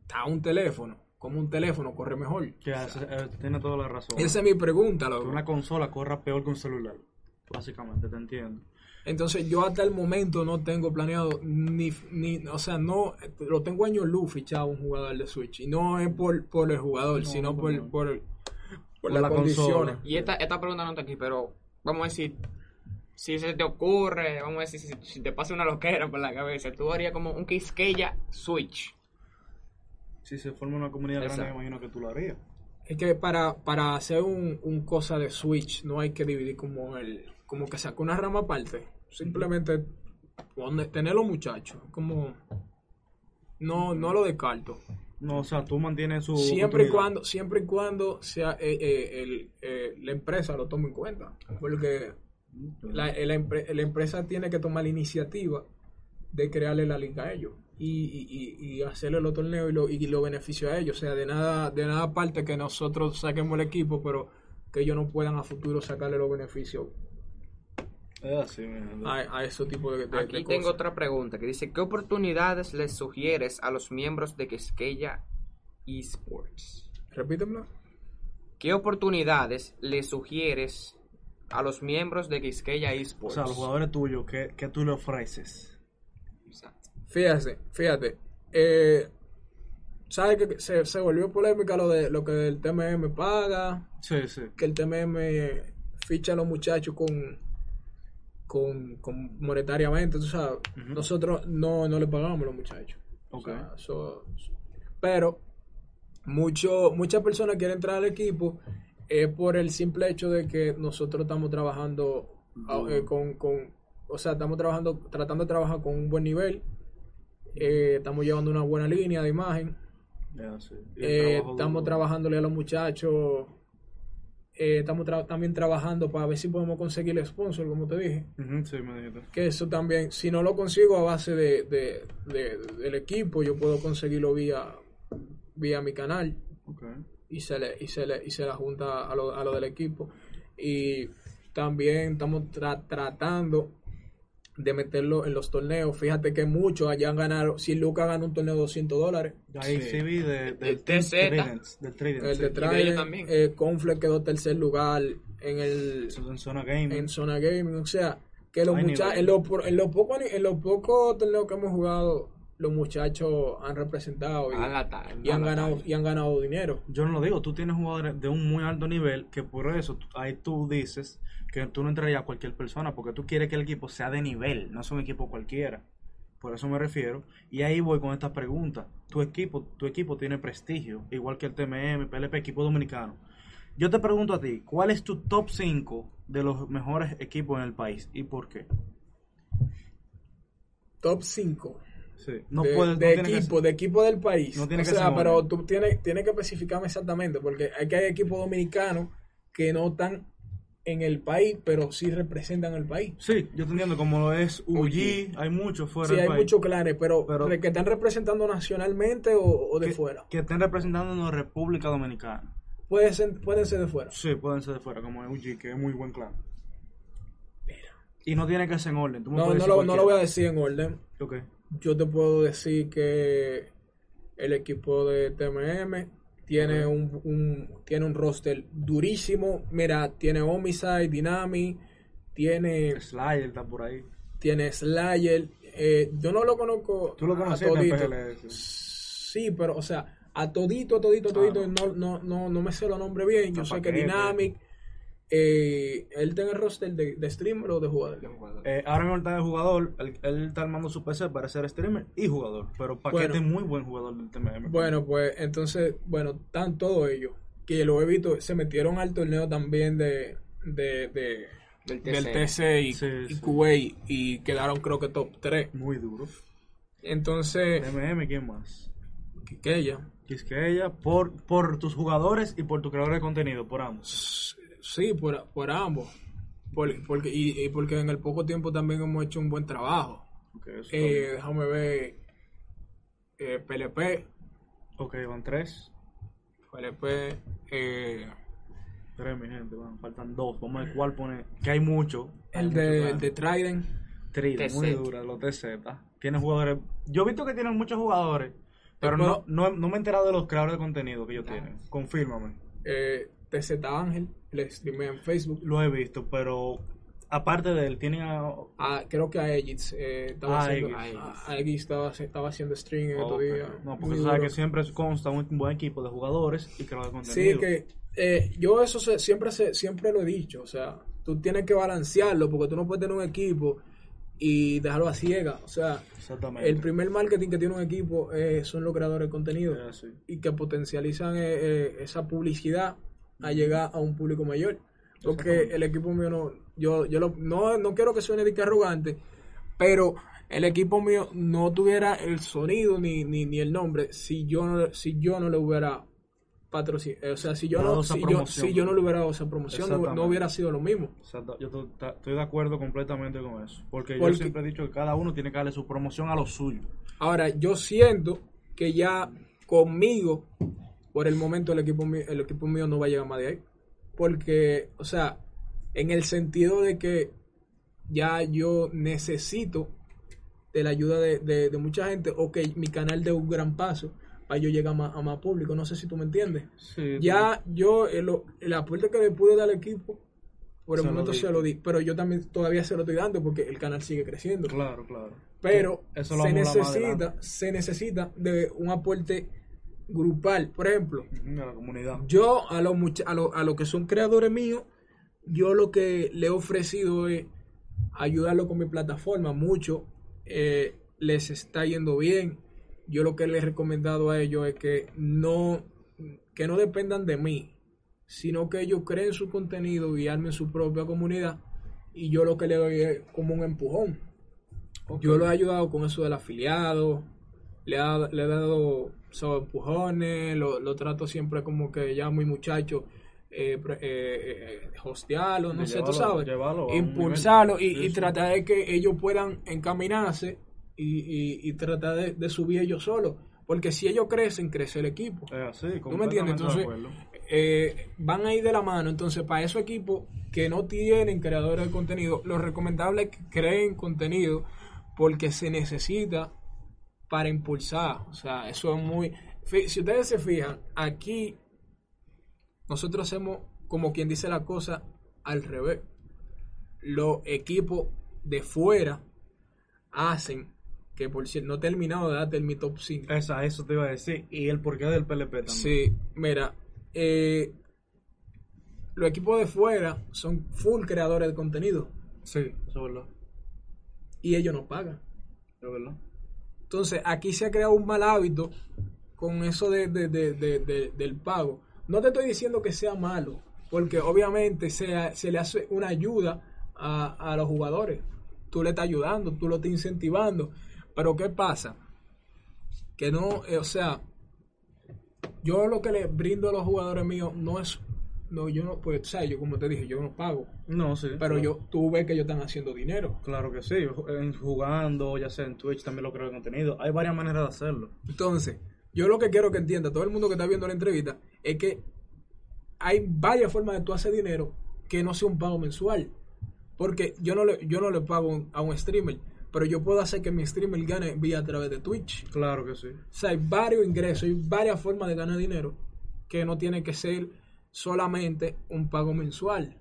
está un teléfono, como un teléfono corre mejor. Que eh, tiene toda la razón. Esa es mi pregunta, Que loco. una consola corra peor que un celular. Básicamente, te entiendo. Entonces yo hasta el momento no tengo planeado ni, ni o sea, no, lo tengo año luz fichado un jugador de Switch. Y no es por, por el jugador, No, sino no, por, no. por, por Por las la condiciones. Y esta, esta pregunta no está aquí, pero vamos a decir, si se te ocurre, vamos a decir, si, si te pasa una loquera por la cabeza, tú harías como un Quisqueya Switch. Si se forma una comunidad grande, me imagino que tú lo harías. Es que para, para hacer un, un cosa de Switch no hay que dividir como el como que sacar una rama aparte. Simplemente pone- tener los muchachos. Como no, no lo descarto. No, o sea, tú mantienes su. siempre y cuando siempre y cuando sea eh, eh, el, eh, la empresa lo tome en cuenta porque la, eh, la la empresa tiene que tomar la iniciativa de crearle la liga a ellos y, y, hacerle los torneos y, lo, y los beneficios a ellos o sea de nada de nada aparte que nosotros saquemos el equipo pero que ellos no puedan a futuro sacarle los beneficios gente. a, a esos tipos de, de- de Aquí tengo cosas. otra pregunta que dice, ¿qué oportunidades les sugieres a los miembros de Quisqueya Esports? repítemelo ¿Qué oportunidades le sugieres a los miembros de Quisqueya O Esports? sea, los jugadores tuyos, ¿qué, qué tú le ofreces? Fíjate, fíjate. Eh, ¿Sabes que se, se volvió polémica lo de lo que el TMM paga? Sí, sí. Que el TMM ficha a los muchachos con, con, con monetariamente, tú sabes. Nosotros no, no le pagamos a los muchachos. O Ok. sea, eso- pero mucho, muchas personas quieren entrar al equipo eh, por el simple hecho de que nosotros estamos trabajando ah, eh, con, con, o sea, estamos trabajando, tratando de trabajar con un buen nivel, eh, estamos llevando una buena línea de imagen, eh, estamos trabajándole a los muchachos, eh, estamos tra- también trabajando para ver si podemos conseguir el sponsor, como te dije. Sí, me que eso también, si no lo consigo a base de, de- de- del equipo, yo puedo conseguirlo vía, vía mi canal. Ok. y se le, y se le, y se la junta a lo, a lo del equipo. Y también estamos tra- tratando de meterlo en los torneos. Fíjate que muchos allá han ganado, si Lucas ganó un torneo de 200 dólares, Ahí Sí. vi de, del El TZ. Del Trident, el de de Trident, también. eh, Conflict quedó tercer lugar en el en zona gaming. en zona gaming, o sea, que los muchachos, en los los pocos en los pocos torneos que hemos jugado, los muchachos han representado y, han ganado y han ganado dinero. Yo no lo digo, tú tienes jugadores de un muy alto nivel que por eso tú- ahí tú dices que tú no entrarías a cualquier persona porque tú quieres que el equipo sea de nivel, no es un equipo cualquiera. Por eso me refiero. Y ahí voy con esta pregunta. Tu equipo, tu equipo tiene prestigio, igual que el TMM, PLP, equipo dominicano. Yo te pregunto a ti, ¿cuál es tu top 5 de los mejores equipos en el país y por qué? Top 5 Sí. No de, no de que equipo, ser- de equipo del país. No tiene o que sea, ser pero tú tienes, tienes que especificarme exactamente, porque hay que hay equipos dominicanos que no están en el país, pero sí representan el país. Sí, yo te entiendo, como lo es UG, hay muchos fuera Sí, del hay país. muchos clanes, pero, Pero- que están representando nacionalmente o, o de que, fuera. que estén representando a República Dominicana. Pueden ser, pueden ser de fuera. Sí, pueden ser de fuera, como UG, que es muy buen clan. Y no tiene que ser en orden. Tú me No, no, lo, no lo voy a decir en orden. Ok. Yo te puedo decir que el equipo de TMM tiene un, un- tiene un roster durísimo. Mira, tiene Homicide, Dynami, tiene, Slayer está por ahí. tiene Slayer. Eh, yo no lo conozco. ¿Tú lo todito. Sí, pero, o sea, a todito, a todito, a todito, Ah, no, no, no, no me sé los nombres bien. Yo sé que. Dynamic, eh, él tiene el roster de, de streamer o de jugador. Eh, ahora mismo está de jugador. Él, él está armando su PC para ser streamer y jugador. Pero Paquete Bueno. es muy buen jugador del TMM. Bueno, pues entonces, bueno, están todos ellos. Que lo he visto, se metieron al torneo también de, de, de, Del del TC. TC y, Sí, y sí. Kuwait y quedaron creo que top 3. Muy duro. Entonces, MM, ¿quién más? Quisqueya. Quisqueya, por, por tus jugadores y por tu creador de contenido, por ambos. Sí, por, por ambos. Por- porque, y, y porque en el poco tiempo también hemos hecho un buen trabajo. Ok, eso Eh, déjame ver. Eh, PLP. Ok, van tres. PLP. Eh, Tres, mi gente, van. Faltan dos. Vamos a ver cuál pone. Que hay mucho. Hay el, mucho, de, el de Trident. Trident, TZ. muy dura, los TZ. Tienen jugadores. Yo he visto que tienen muchos jugadores, pero no, no, no me he enterado de los creadores de contenido que ellos tienen. Confírmame. Eh, TZ Ángel. Le streamé en Facebook. Lo he visto, pero aparte de él, tienen a. Ah, creo que a Egis eh, estaba Ah, haciendo, a- estaba, estaba haciendo stream en estos Ok. días. No, porque sabes que siempre consta un buen equipo de jugadores y creadores de Sí, contenido. que eh, yo eso se- siempre se, siempre lo he dicho, o sea, tú tienes que balancearlo porque tú no puedes tener un equipo y dejarlo a ciega, o sea, Exactamente. el primer marketing que tiene un equipo eh, son los creadores de contenido así. y que potencializan eh, eh, esa publicidad a llegar a un público mayor. Porque el equipo mío no, yo, yo lo- no, no quiero que suene de que arrogante, pero el equipo mío no tuviera el sonido ni, ni, ni el nombre si yo no, si yo no le hubiera patrocinado, o sea, si yo no, si yo, si yo no le hubiera dado esa promoción, no, hubiera sido lo mismo. Exacto. Yo estoy de acuerdo completamente con eso. Porque, Porque- yo siempre he dicho que cada uno tiene que darle su promoción a lo suyo. Ahora, yo siento que ya conmigo, por el momento, el equipo mío, el equipo mío no va a llegar más de ahí. Porque, o sea, en el sentido de que ya yo necesito de la ayuda de, de- de mucha gente, o que mi canal dé un gran paso para yo llegar a más, a más público. No sé si tú me entiendes. Sí, Ya yo, el, el aporte que le pude dar al equipo, por el Se momento se lo di, pero yo también todavía se lo estoy dando porque el canal sigue creciendo Claro, claro. pero Eso se necesita se necesita de un aporte grupal por ejemplo la comunidad. yo a los a lo, a lo que son creadores míos yo lo que le he ofrecido es ayudarlo con mi plataforma mucho eh, les está yendo bien. Yo lo que les he recomendado a ellos es que no que no dependan de mí sino que ellos creen su contenido y armen su propia comunidad y yo lo que le doy es como un empujón. Yo lo he ayudado con eso del afiliado, le, ha- le he dado esos empujones, lo, lo trato siempre como que ya muy muchacho, eh, eh, eh, hostearlo, no De sé, tú sabes, llevarlo impulsarlo y, y tratar de que ellos puedan encaminarse y, y- y tratar de, de subir ellos solos, porque si ellos crecen, crece el equipo. Así, ¿Tú me entiendes? Entonces, eh, van a ir de la mano. Entonces, para esos equipos que no tienen creadores de contenido, lo recomendable es que creen contenido porque se necesita para impulsar. O sea, eso es muy... Si ustedes se fijan, aquí nosotros hacemos, como quien dice la cosa, al revés. Los equipos de fuera hacen, que por cierto, no he terminado de darte mi top 5. Esa, eso te iba a decir. Y el porqué del PLP también. Sí, mira, eh, los equipos de fuera son full creadores de contenido Sí, eso es verdad. y ellos no pagan. Es verdad. Entonces, aquí se ha creado un mal hábito con eso de, de- de- de- de- del pago. No te estoy diciendo que sea malo, porque obviamente se, se le hace una ayuda a, a los jugadores. Tú le estás ayudando, tú lo estás incentivando. Pero ¿qué pasa? Que no, eh, o sea, yo lo que le brindo a los jugadores míos no es, no, yo no, pues, sea, yo como te dije, yo no pago. No, sí. Pero claro. yo, tú ves que ellos están haciendo dinero. Claro que sí. En jugando, ya sea en Twitch, también lo creo de contenido. Hay varias maneras de hacerlo. Entonces, yo lo que quiero que entienda todo el mundo que está viendo la entrevista es que hay varias formas de tú hacer dinero que no sea un pago mensual. Porque yo no le, yo no le pago a un streamer, pero yo puedo hacer que mi streamer gane vía a través de Twitch. Claro que sí. O sea, hay varios ingresos, hay varias formas de ganar dinero que no tiene que ser solamente un pago mensual.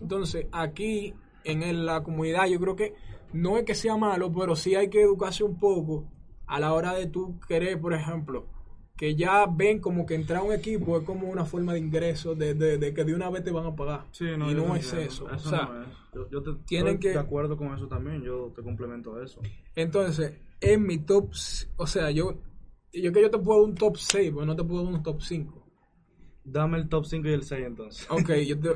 Entonces, aquí en la comunidad, yo creo que no es que sea malo, pero sí hay que educarse un poco a la hora de tú querer, por ejemplo, que ya ven como que entrar a un equipo es como una forma de ingreso, de, de- de que de una vez te van a pagar. Sí, y no es eso. Eso o sea, no es. Yo, yo te, tienen estoy que- de acuerdo con eso también. Yo te complemento eso. entonces, en mi top, o sea, yo, yo que yo te puedo dar un top 6, pero no te puedo dar un top 5. Dame el top 5 y el 6 entonces. Ok, yo te,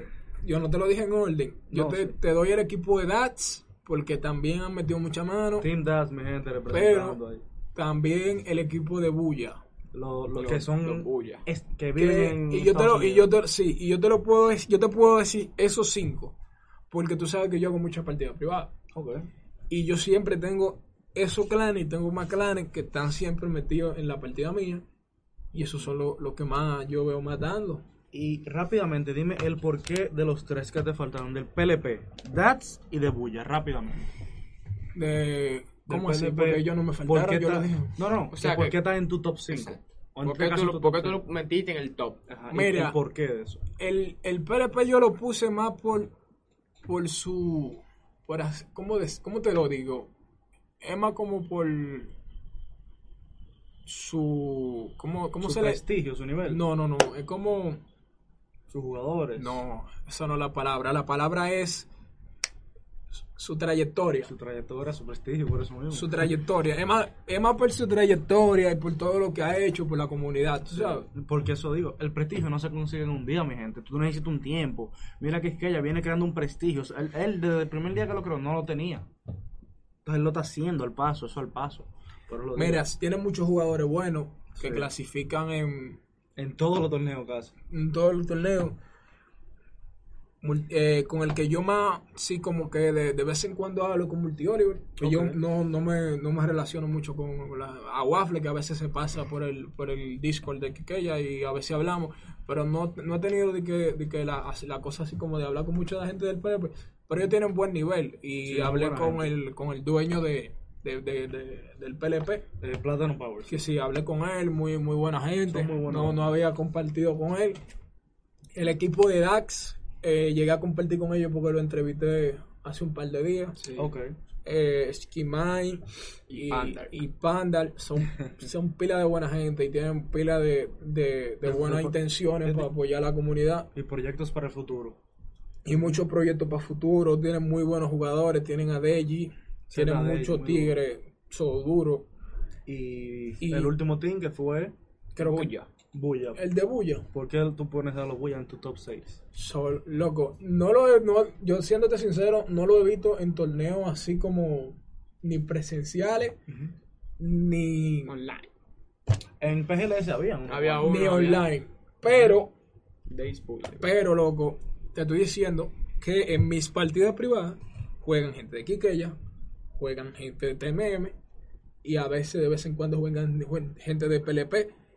yo no te lo dije en orden. Yo No, te, sí. te doy el equipo de DATS, porque también han metido mucha mano. Team Das, mi gente, representando ahí. También el equipo de Bulla. Los lo Los- que son. los Bulla. es- que viven Que- y yo te lo, y yo te, sí, y yo te lo puedo decir, yo te puedo decir esos cinco, porque tú sabes que yo hago muchas partidas privadas. Ok. Y yo siempre tengo esos clanes y tengo más clanes que están siempre metidos en la partida mía. Y esos son los los que más yo veo matando. Y rápidamente, dime el porqué de los tres que te faltaron: del PLP, DATS y de Bulla. Rápidamente. De, ¿Cómo así? PLP, Porque ellos no me ¿por faltaron, qué yo lo está- dije. No, no, O sea ¿por qué está en tu top 5? Exacto. ¿Por qué, tú, lo- por qué tú lo metiste en el top? Mira. el porqué de eso. El, el PLP yo lo puse más por, por su... Por, ¿cómo, des- ¿Cómo te lo digo? Es más como por su... ¿Cómo, cómo su se le...? prestigio, su nivel, No, no, no. Es como... sus jugadores, No, eso no es la palabra. La palabra es su trayectoria. su trayectoria, su prestigio, por eso mismo. Su trayectoria. Es más, es más por su trayectoria y por todo lo que ha hecho por la comunidad. ¿tú sabes? Porque eso digo, el prestigio no se consigue en un día, mi gente. Tú necesitas un tiempo. Mira que es que ella viene creando un prestigio. Él, él desde el primer día que lo creó no lo tenía. Entonces él lo está haciendo al paso, eso al paso. Mira, tiene muchos jugadores buenos que Sí. clasifican en, en todos los torneos casi. en todo el torneo. Mul- eh, con el que yo más, sí, como que de, de vez en cuando hablo con Multi Oliver. que Yo no, no, me, no me relaciono mucho con la, a Waffle, que a veces se pasa por el, por el Discord de Kikeya y a veces hablamos. Pero no, no he tenido de que, de que la, la cosa así como de hablar con mucha gente del PP. Pero ellos tienen buen nivel. Y Sí, hablé con gente. el, con el dueño de, de- de- de- del PLP. Eh, Platinum Powers. que sí, hablé con él, muy, muy buena gente. Muy no, no había compartido con él. El equipo de DAX, eh, llegué a compartir con ellos porque lo entrevisté hace un par de días. Ok. Eh, Skimai Y y, Pandal. son, son pila de buena gente y tienen pila de, de, de De- buenas de- intenciones de- para apoyar a la comunidad Y proyectos para el futuro. y muchos proyectos para futuro. Tienen muy buenos jugadores, tienen a Deji, Sí, tienen muchos muy tigres, son duros. Y, Y- el último team que fue Creo que Bulla. Bulla. el de Bulla. ¿Por qué tú pones a los Bulla en tu top 6? So, loco, no lo he- no, yo siéndote sincero, no lo he visto en torneos así como ni presenciales ni, Online. En PGLS había uno. Había uno. ni había- online. Pero, pero loco, te estoy diciendo que en mis partidas privadas juegan gente de Quiqueya, juegan gente de TMM y a veces de vez en cuando juegan gente de PLP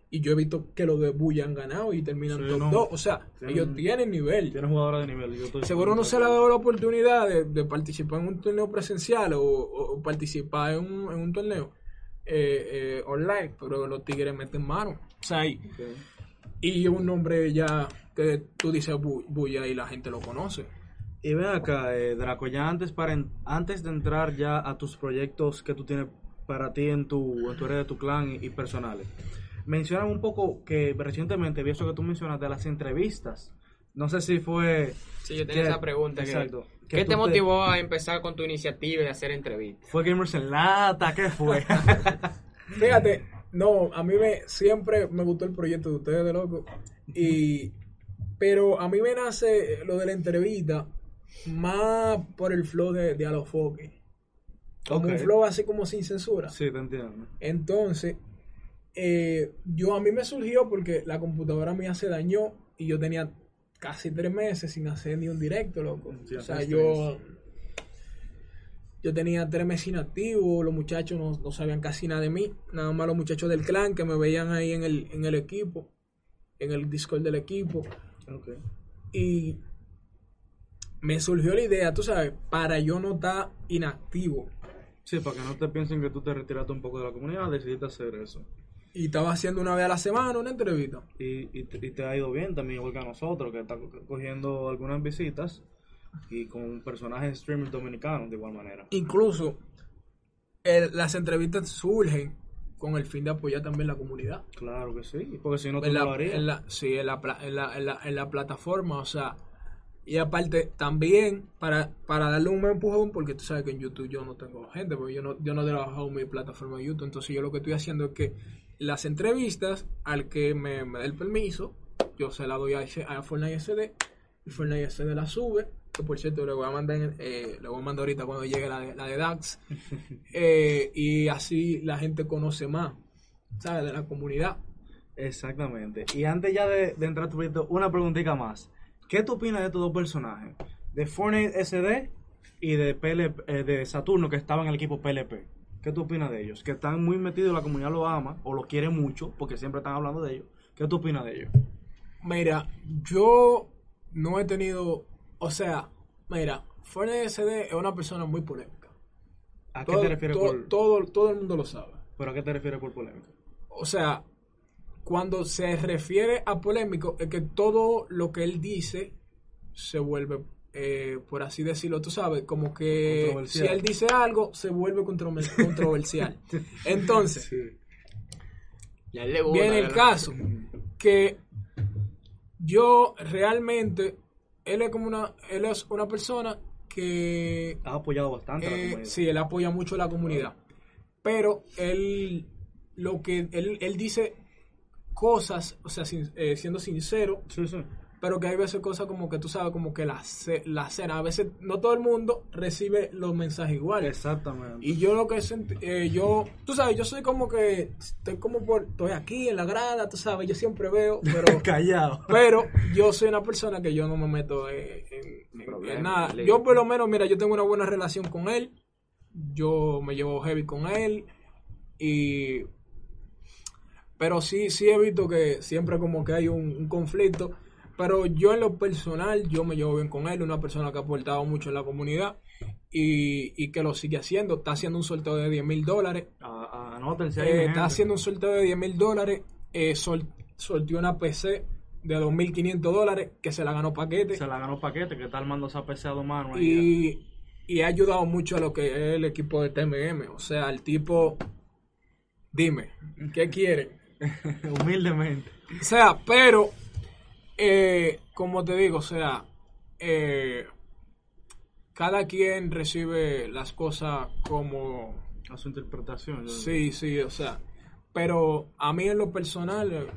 y yo he visto que los de Bulla han ganado y terminan Sí, top no. 2. O sea, Tienen- ellos tienen nivel. Tiene jugadores de nivel. Yo estoy Seguro no se le ha dado la oportunidad de, de participar en un torneo presencial o, participar en un, en un torneo eh, eh, online, pero los tigres meten mano. O sea, y, y un nombre ya que tú dices Bu- Bulla y la gente lo conoce. Y ven acá, eh, Draco, ya antes, para en- antes de entrar ya a tus proyectos que tú tienes para ti en tu, en tu área de tu clan y, y personales, menciona un poco que recientemente vi eso que tú mencionas de las entrevistas. No sé si fue... Sí, yo tenía que- esa pregunta. que- Exacto. ¿Qué Que te motivó a empezar con tu iniciativa de hacer entrevistas? ¿Fue Gamers en Lata? ¿Qué fue? Fíjate, no, a mí me siempre me gustó el proyecto de ustedes, de loco. Y, pero a mí me nace lo de la entrevista más por el flow de, de Alofoque. Como Ok. un flow así como sin censura. sí, te entiendo. Entonces, eh, yo a mí me surgió porque la computadora mía se dañó y yo tenía casi tres meses sin hacer ni un directo, loco. O sea, yo, yo tenía tres meses inactivo, los muchachos no, no sabían casi nada de mí, nada más los muchachos del clan que me veían ahí en el, en el equipo, en el Discord del equipo. Ok. Y me surgió la idea, tú sabes, para yo no estar inactivo. Sí, para que no te piensen que tú te retiraste un poco de la comunidad, decidiste hacer eso. Y estaba haciendo una vez a la semana una entrevista. Y, y, te- y te ha ido bien también, igual que a nosotros, que está co- cogiendo algunas visitas y con personajes streamers dominicanos de igual manera. Incluso el- las entrevistas surgen con el fin de apoyar también la comunidad. Claro que sí, porque si no, tú En la, lo harías. en la- sí, en la, pla- en, la, en, la, en la plataforma, o sea, y aparte también para, para darle un empujón, porque tú sabes que en YouTube yo no tengo gente, porque yo no, yo no he trabajado mi plataforma de YouTube, entonces yo lo que estoy haciendo es que las entrevistas, al que me, me dé el permiso, yo se la doy a, a Fortnite SD Fortnite SD la sube, que por cierto le voy a mandar, eh, le voy a mandar ahorita cuando llegue la de, la de Dax, Eh, y así la gente conoce más, ¿sabes? De la comunidad. Exactamente. Y antes ya de, de entrar a tu proyecto, una preguntita más. ¿Qué tú opinas de estos dos personajes? De Fortnite SD y de, PLP, eh, de Saturno, que estaba en el equipo PLP. ¿Qué tú opinas de ellos? Que están muy metidos, la comunidad lo ama o lo quiere mucho, porque siempre están hablando de ellos. ¿Qué tú opinas de ellos? Mira, yo no he tenido, o sea, mira, Fortnite SD es una persona muy polémica. ¿A qué te refieres todo, por, todo, todo el mundo lo sabe. ¿Pero a qué te refieres por polémica? O sea, cuando se refiere a polémico, es que todo lo que él dice se vuelve, eh, por así decirlo, tú sabes, como que si Controversial. él dice algo, se vuelve controver- controversial. Entonces, gusta, viene el caso que yo realmente, él es como una, él es una persona que Has apoyado bastante a la Eh, comunidad. sí, él apoya mucho a la comunidad. Pero él lo que él, él dice cosas, o sea, sin- eh, siendo sincero, Sí, sí. pero que hay veces cosas como que tú sabes, como que la, ce- la cena, a veces no todo el mundo recibe los mensajes iguales. Exactamente. Y yo lo que sent- eh, yo, tú sabes, yo soy como que, estoy como por, estoy aquí en la grada, tú sabes, yo siempre veo, pero Callado. pero yo soy una persona que yo no me meto en, en- en- Problema, en nada. Yo por lo menos, mira, yo tengo una buena relación con él. Yo me llevo heavy con él. Y... Pero sí, sí he visto que siempre como que hay un, un conflicto. Pero yo en lo personal, yo me llevo bien con él. Una persona que ha aportado mucho en la comunidad. Y, y que lo sigue haciendo. Está haciendo un sorteo de 10 mil dólares. Anótense ahí. Eh, está haciendo un sorteo de 10 mil dólares. Eh, sol- sorteó una PC de 2.500 dólares que se la ganó paquete. Se la ganó paquete, que está armando esa PC a dos manos. ahí Y, y ha ayudado mucho a lo que es el equipo de TMM. O sea, el tipo, dime, ¿qué quiere? Humildemente. O sea, pero, eh, como te digo, o sea, eh, cada quien recibe las cosas como A su interpretación. Sí, sí, o sea, pero a mí en lo personal, eh,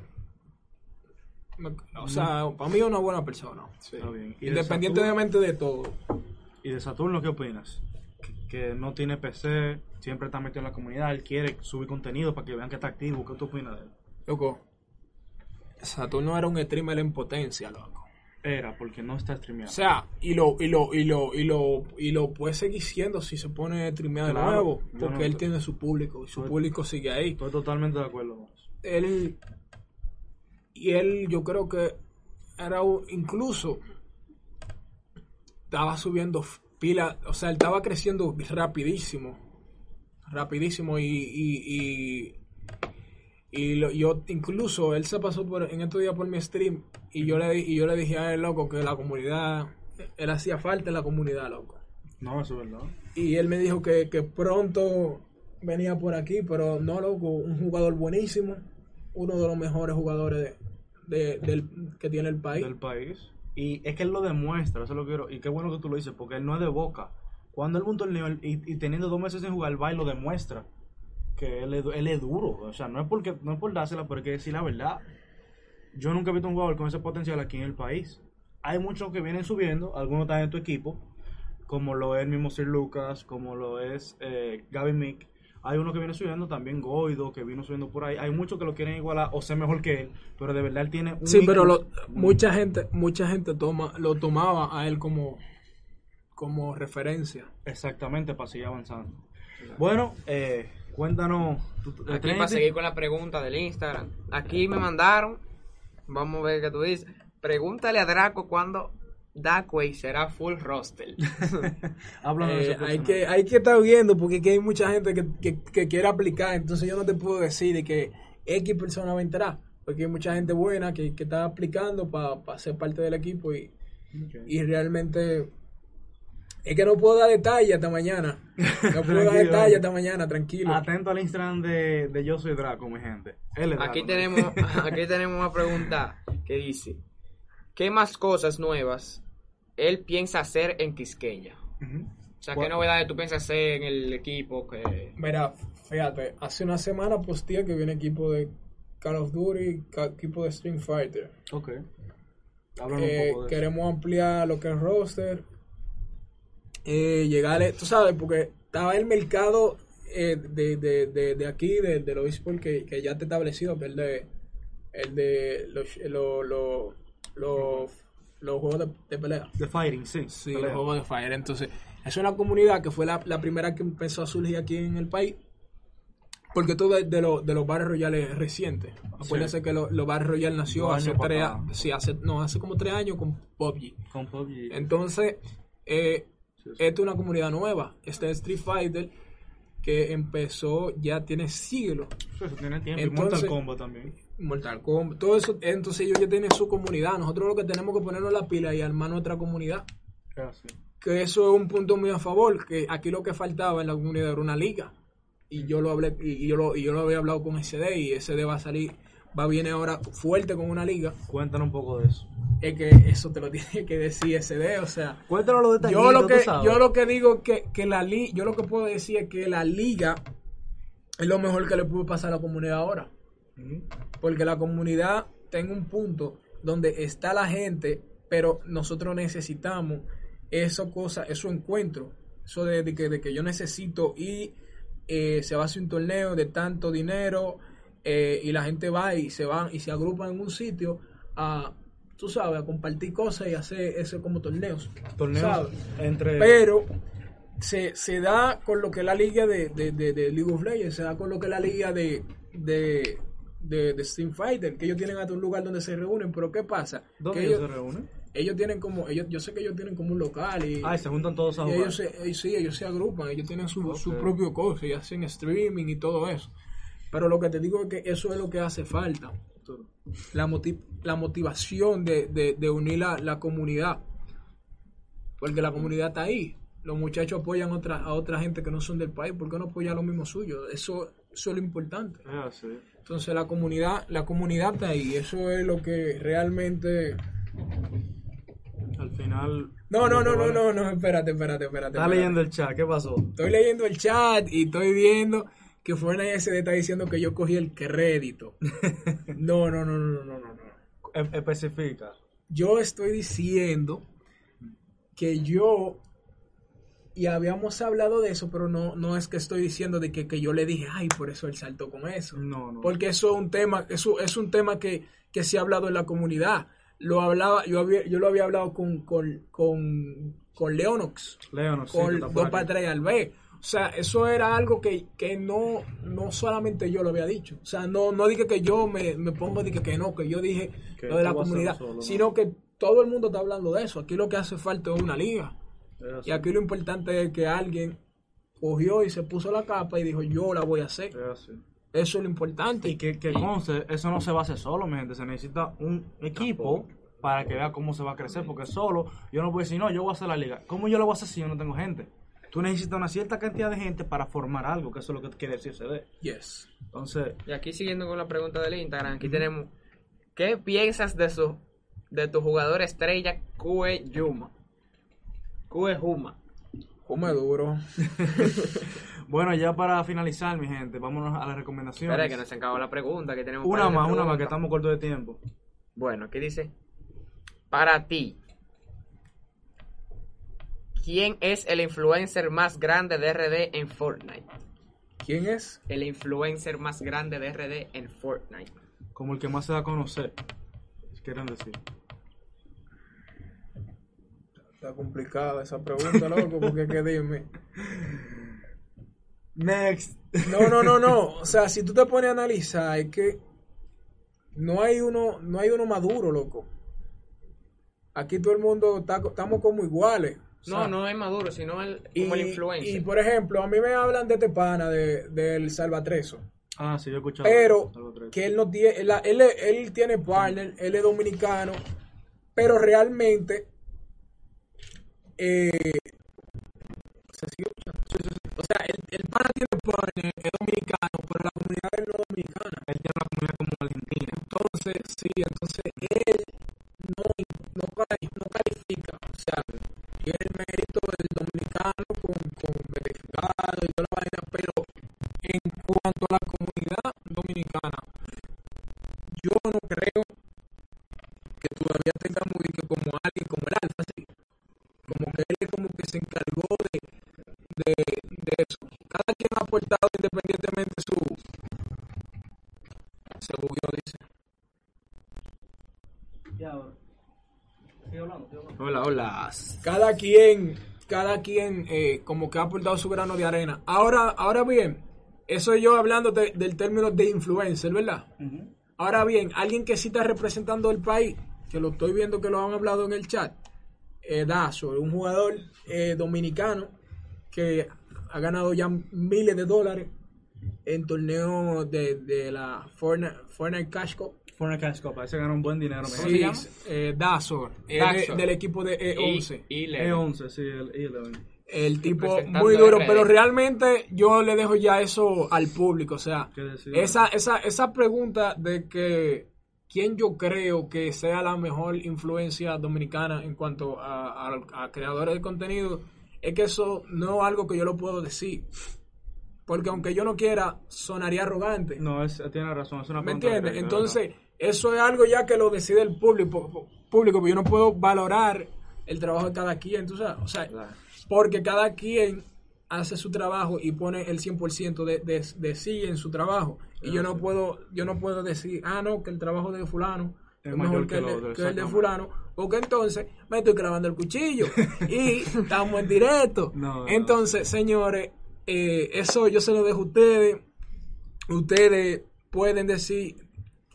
me- o sea, para mí es una buena persona. sí. Está bien. ¿Y de Independientemente de todo. ¿Y de Saturno qué opinas? Que, no tiene PC, siempre está metido en la comunidad, él quiere subir contenido para que vean que está activo. ¿Qué tú opinas de él? Loco, Saturno era un streamer en potencia, loco. Era, porque no está O streameando. sea, y lo, y lo, y lo, y lo, y lo puede seguir siendo si se pone a streamear de nuevo. Porque no- él tiene su público y su Estoy- público sigue ahí. Estoy totalmente de acuerdo con eso. él y él yo creo que era un- incluso estaba subiendo pila o sea él estaba creciendo rapidísimo rapidísimo y y, y, y lo- yo incluso él se pasó por en estos días por mi stream y yo le y yo le dije a él loco que la comunidad él hacía falta en la comunidad loco No, eso es verdad. y él me dijo que, que pronto venía por aquí, pero no, loco, un jugador buenísimo, uno de los mejores jugadores de, de- del, que tiene el país. Del país. Y es que él lo demuestra, eso es lo que quiero. Y qué bueno que tú lo dices, porque él no es de boca. Cuando él va un torneo y, teniendo dos meses sin jugar, va y lo demuestra. Que él es, él es duro. O sea, no es, porque, no es por dársela, pero hay que decir la verdad. Yo nunca he visto un jugador con ese potencial aquí en el país. Hay muchos que vienen subiendo, algunos están en tu equipo, como lo es el mismo Sir Lucas, como lo es eh, Gavin Mick. Hay uno que viene subiendo también, Goido, que vino subiendo por ahí. Hay muchos que lo quieren igualar o ser mejor que él, pero de verdad él tiene un Sí, pero lo- muy- mucha gente, mucha gente toma, lo tomaba a él como, como referencia. Exactamente, para seguir avanzando. Bueno, eh, cuéntanos. tu- Aquí para seguir con la pregunta del Instagram. Aquí me mandaron. Vamos a ver qué tú dices. Pregúntale a Draco cuándo Darkway será full roster. Eh, hay, que, hay que estar viendo porque aquí hay mucha gente que, que, que quiere aplicar, entonces yo no te puedo decir de que X persona va a entrar, porque hay mucha gente buena que, que está aplicando para ser parte del equipo y, y realmente es que no puedo dar detalles hasta mañana. No puedo dar detalles hasta mañana, tranquilo. Atento al Instagram de, de Yo Soy Draco, mi gente. Él es Draco, Aquí ¿no? tenemos, aquí tenemos una pregunta que dice: ¿Qué más cosas nuevas él piensa hacer en Quisqueya? O sea, ¿Cuál- ¿qué novedades tú piensas hacer en el equipo? Que... Mira, fíjate, hace una semana posteé que viene equipo de Call of Duty, equipo de Street Fighter. Ok. Eh, un poco de eso. queremos ampliar lo que es roster. Eh, llegarle, tú sabes, porque estaba el mercado eh, de, de, de, de aquí, de, de los esports que, que ya está establecido, el de, el de los, los, los, los, los juegos de, de pelea. The Fighting, sí. Sí, pelea. los juegos de Fire. Entonces, es una comunidad que fue la, la primera que empezó a surgir aquí en el país. Porque todo de, de, los- de los Battle Royales recientes. Acuérdense que lo- los Battle Royale nació Dos hace años tres para a- acá. sí, hace, no, hace como tres años con PUBG. Con PUBG. Entonces, eh, Sí, sí. esta es una comunidad nueva. Este es Street Fighter que empezó, ya tiene siglos. Sí, eso tiene tiempo. Entonces- y Mortal Kombat también. Mortal Kombat, todo eso, entonces ellos ya tienen su comunidad. Nosotros lo que tenemos que ponernos la pila y armar nuestra comunidad. Ah, sí. que eso es un punto muy a favor, que aquí lo que faltaba en la comunidad era una liga. Y yo lo hablé, y yo lo, y yo lo había hablado con SD y SD va a salir, va viene ahora fuerte con una liga. Cuéntanos un poco de eso. Es que eso te lo tiene que decir SD, o sea, Cuéntanos los detalles. yo lo que, yo lo que digo es que, que la liga, yo lo que puedo decir es que la liga es lo mejor que le puede pasar a la comunidad ahora. Porque la comunidad tenga un punto donde está la gente, pero nosotros necesitamos eso cosa, eso encuentro, eso de, de que, de que yo necesito y eh, se va a hacer un torneo de tanto dinero eh, y la gente va y se van y se agrupan en un sitio a, tú sabes, a compartir cosas y hacer eso como torneos. Torneos ¿sabes? entre. Pero se, se da con lo que es la liga de, de, de, de League of Legends, se da con lo que es la liga de, de, de, de Steam Fighter, que ellos tienen hasta un lugar donde se reúnen, pero ¿qué pasa? ¿Dónde Que ellos se reúnen? ellos tienen como, ellos, yo sé que ellos tienen como un local y, Ah, y se juntan todos a jugar. ellos se, y sí, ellos se agrupan, ellos tienen su, su propio cosa y hacen streaming y todo eso. Pero lo que te digo es que eso es lo que hace falta la, moti- la motivación de, de- de unir la, la comunidad. Porque la comunidad está ahí. Los muchachos apoyan otra, a otra gente que no son del país. ¿Por qué no apoyan lo mismo suyo? Eso, eso es lo importante. Ah, sí. Entonces la comunidad, la comunidad está ahí. Eso es lo que realmente... Al final. No, no, no, no, no, no, espérate, espérate, espérate. Está leyendo el chat, ¿qué pasó? Estoy leyendo el chat y estoy viendo que Fortnite SD está diciendo que yo cogí el crédito. No, no, no, no, no, no, no. E- especifica. yo estoy diciendo que yo y habíamos hablado de eso, pero no, no es que estoy diciendo de que, que yo le dije, ay, por eso él saltó con eso. No, no. Porque eso es un tema, eso es un tema que, que se ha hablado en la comunidad. Lo hablaba, yo había, yo lo había hablado con, con, con, con Leonox, Leon, sí, con tres al B. O sea, eso era algo que, que no, no solamente yo lo había dicho. O sea, no, no dije que yo me, me pongo dije que no, que yo dije Que lo de la comunidad, sino que todo el mundo está hablando de eso. Aquí lo que hace falta es una liga. Y aquí lo importante es que alguien cogió y se puso la capa y dijo, yo la voy a hacer. Eso es lo importante. Y que, que conste, eso no se va a hacer solo, mi gente. Se necesita un equipo para que vea cómo se va a crecer. Porque solo, yo no puedo decir, no, yo voy a hacer la liga. ¿Cómo yo lo voy a hacer si yo no tengo gente? Tú necesitas una cierta cantidad de gente para formar algo, que eso es lo que quiere decir CD. Yes. Entonces, Y aquí siguiendo con la pregunta del Instagram, aquí tenemos, ¿qué piensas de su de tu jugador estrella Kue Yuma? Kue Juma. Come duro. bueno, ya para finalizar, mi gente, vámonos a las recomendaciones. Espera que nos acabó la pregunta que tenemos. un Una más, una más, que estamos cortos de tiempo. Bueno, aquí dice, para ti, ¿quién es el influencer más grande de RD en Fortnite? ¿Quién es? El influencer más grande de RD en Fortnite. Como el que más se da a conocer. Quieren decir. Está complicada esa pregunta, loco, porque que dime. Next. No, no, no, no. O sea, si tú te pones a analizar, es que no hay uno, no hay uno maduro, loco. Aquí todo el mundo está, estamos como iguales. O sea, No, no es Maduro, sino el, y, como el influencer. y por ejemplo, a mí me hablan de este pana de, del Salvatreso. Ah, sí, yo he escuchado. Pero que él no tiene, él, él, él tiene partner, él es dominicano, pero realmente eh, ¿se sigue escuchando? Sí, sí, sí. o sea, el, el pana tiene partner, es dominicano, pero la comunidad no es dominicana. Él tiene una comunidad como Argentina. Entonces, sí, entonces él no, no, no califica, o sea, tiene el mérito del dominicano con, con verificado y toda la vaina, pero en cuanto a la comunidad dominicana, yo no creo que todavía tenga muy se encargó de, de, de eso. Cada quien ha aportado independientemente su... Se bugueó, dice. Ya, ahora. Sigue hablando. Hola, hola. cada quien, cada quien eh, como que ha aportado su grano de arena. Ahora, ahora bien, eso yo hablando de- del término de influencer, ¿verdad? Ahora bien, alguien que sí está representando el país, que lo estoy viendo que lo han hablado en el chat, eh, Dazo, un jugador eh, dominicano que ha ganado ya miles de dólares en torneos de, de la Fortnite, Fortnite Cash Cup. Una cash cup, ahí se ganó un buen dinero. ¿Cómo mira. se llama? eh, Dazor, eh, de- del equipo de E E11. Y, y le- E11, sí, el E11. El tipo muy duro, pero realmente yo le dejo ya eso al público. O sea, esa, esa, esa pregunta de que quién yo creo que sea la mejor influencia dominicana en cuanto a, a- a creadores de contenido, es que eso no es algo que yo lo puedo decir. Porque aunque yo no quiera, sonaría arrogante. No, es, tiene razón, es una ¿Me entiendes? Entonces, eso es algo ya que lo decide el público, público, porque yo no puedo valorar el trabajo de cada quien, tú sabes. O sea, Claro. porque cada quien hace su trabajo y pone el 100% de, de, de sí en su trabajo. Y yo no puedo yo no puedo decir, ah, no, que el trabajo de fulano es, mejor que, el, de- otro, que el de fulano, porque entonces me estoy clavando el cuchillo y estamos en directo. No, no. entonces, señores, eh, eso yo se lo dejo a ustedes. Ustedes pueden decir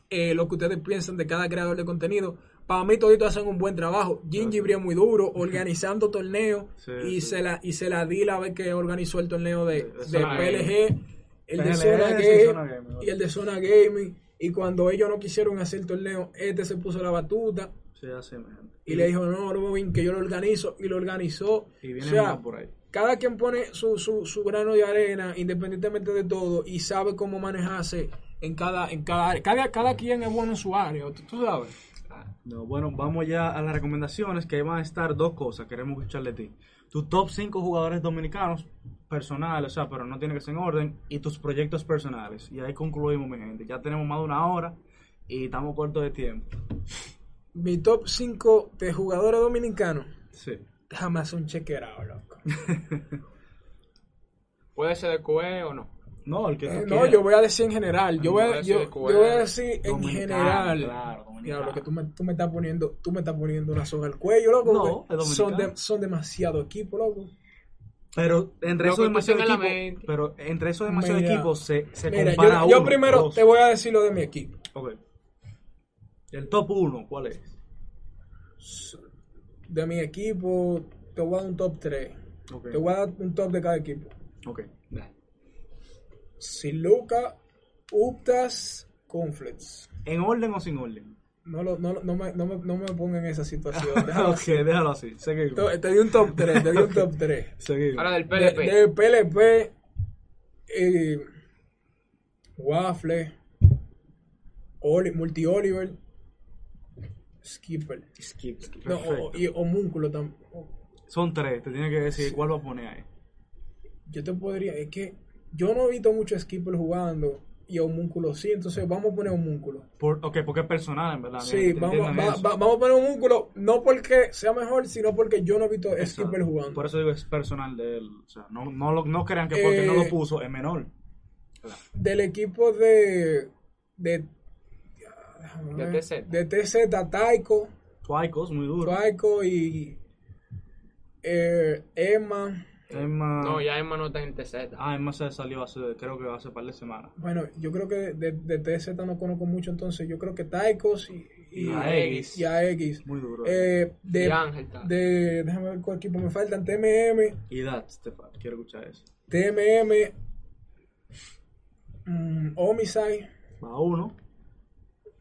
eh, lo que ustedes piensan de cada creador de contenido. Para mí toditos hacen un buen trabajo. Gingy Bria muy duro, organizando torneos Sí, y sí. se la y se la di la vez que organizó el torneo de, De PLG, el de Zona Game, y el de Zona Gaming. Y cuando ellos no quisieron hacer el torneo, este se puso la batuta Sí, así, y le dijo, no, Robin, que yo lo organizo y lo organizó. Y viene O sea, por ahí. cada quien pone su, su, su grano de arena independientemente de todo y sabe cómo manejarse en cada en cada área. Cada, cada quien es bueno en su área, tú, tú sabes. No, bueno, vamos ya a las recomendaciones, que ahí van a estar dos cosas, queremos escuchar de ti. Tu top 5 jugadores dominicanos personales, o sea, pero no tiene que ser en orden, y tus proyectos personales. Y ahí concluimos, mi gente. Ya tenemos más de una hora y estamos cortos de tiempo. Mi top 5 de jugadores dominicanos. Sí. Déjame hacer un chequeado, loco. ¿Puede ser de QE o no? No, el que Eh, no, quieras. yo voy a decir en general. Yo voy a, Voy a yo, decir yo voy a decir en Dominicano, general. claro. Diablo, que tú me, tú me estás poniendo, tú me estás poniendo una soga al cuello, loco. No, son, de- son demasiado equipos, loco. Pero entre esos demasiados equipos, pero entre esos demasiados equipos se, se Mira, compara yo, yo uno, primero dos. te voy a decir lo de mi equipo. Ok. El top 1, ¿cuál es? De mi equipo, te voy a dar un top 3. Ok. Te voy a dar un top de cada equipo. Ok. Dale. Siluca, Uptas, Conflicts. ¿En orden o sin orden? No, lo, no, no, me, no, me, no me pongan en esa situación. Déjalo ok, así. déjalo así. Seguimos. Te, te di un top 3, te di un top 3. Seguimos. Ahora del De, PLP. de PLP, eh, Waffle, Oli, Multi Oliver, Skipper. Skip. No, o, y Homúnculo también. Son tres. Te tiene que decir cuál va a poner ahí. Yo te podría, es que yo no he visto mucho Skipper jugando y Homúnculo sí, entonces vamos a poner Homúnculo. Por, ok, porque es personal, en verdad. Sí, vamos, va- va- vamos a poner Homúnculo, no porque sea mejor, sino porque yo no he visto Exacto. Skipper jugando. Por eso digo, es personal de él. O sea, no, no, lo- no crean que porque no Eh, lo puso es menor. Del equipo de. de. De TZ. De TZ, Taiko. Tuaicos, muy duro. Taiko y. eh, Emma. Emma... No, ya Emma no está en TZ. Ah, Emma se salió hace, creo que hace par de semanas. Bueno, yo creo que de, de TZ no conozco mucho, entonces yo creo que Taikos y, y, Y a X. y a X. Muy duro. Eh, de, Y Ángel de, déjame ver cuál equipo me faltan. TMM, Y Stefan, quiero escuchar eso. TMM, mm, Homicide, Va uno.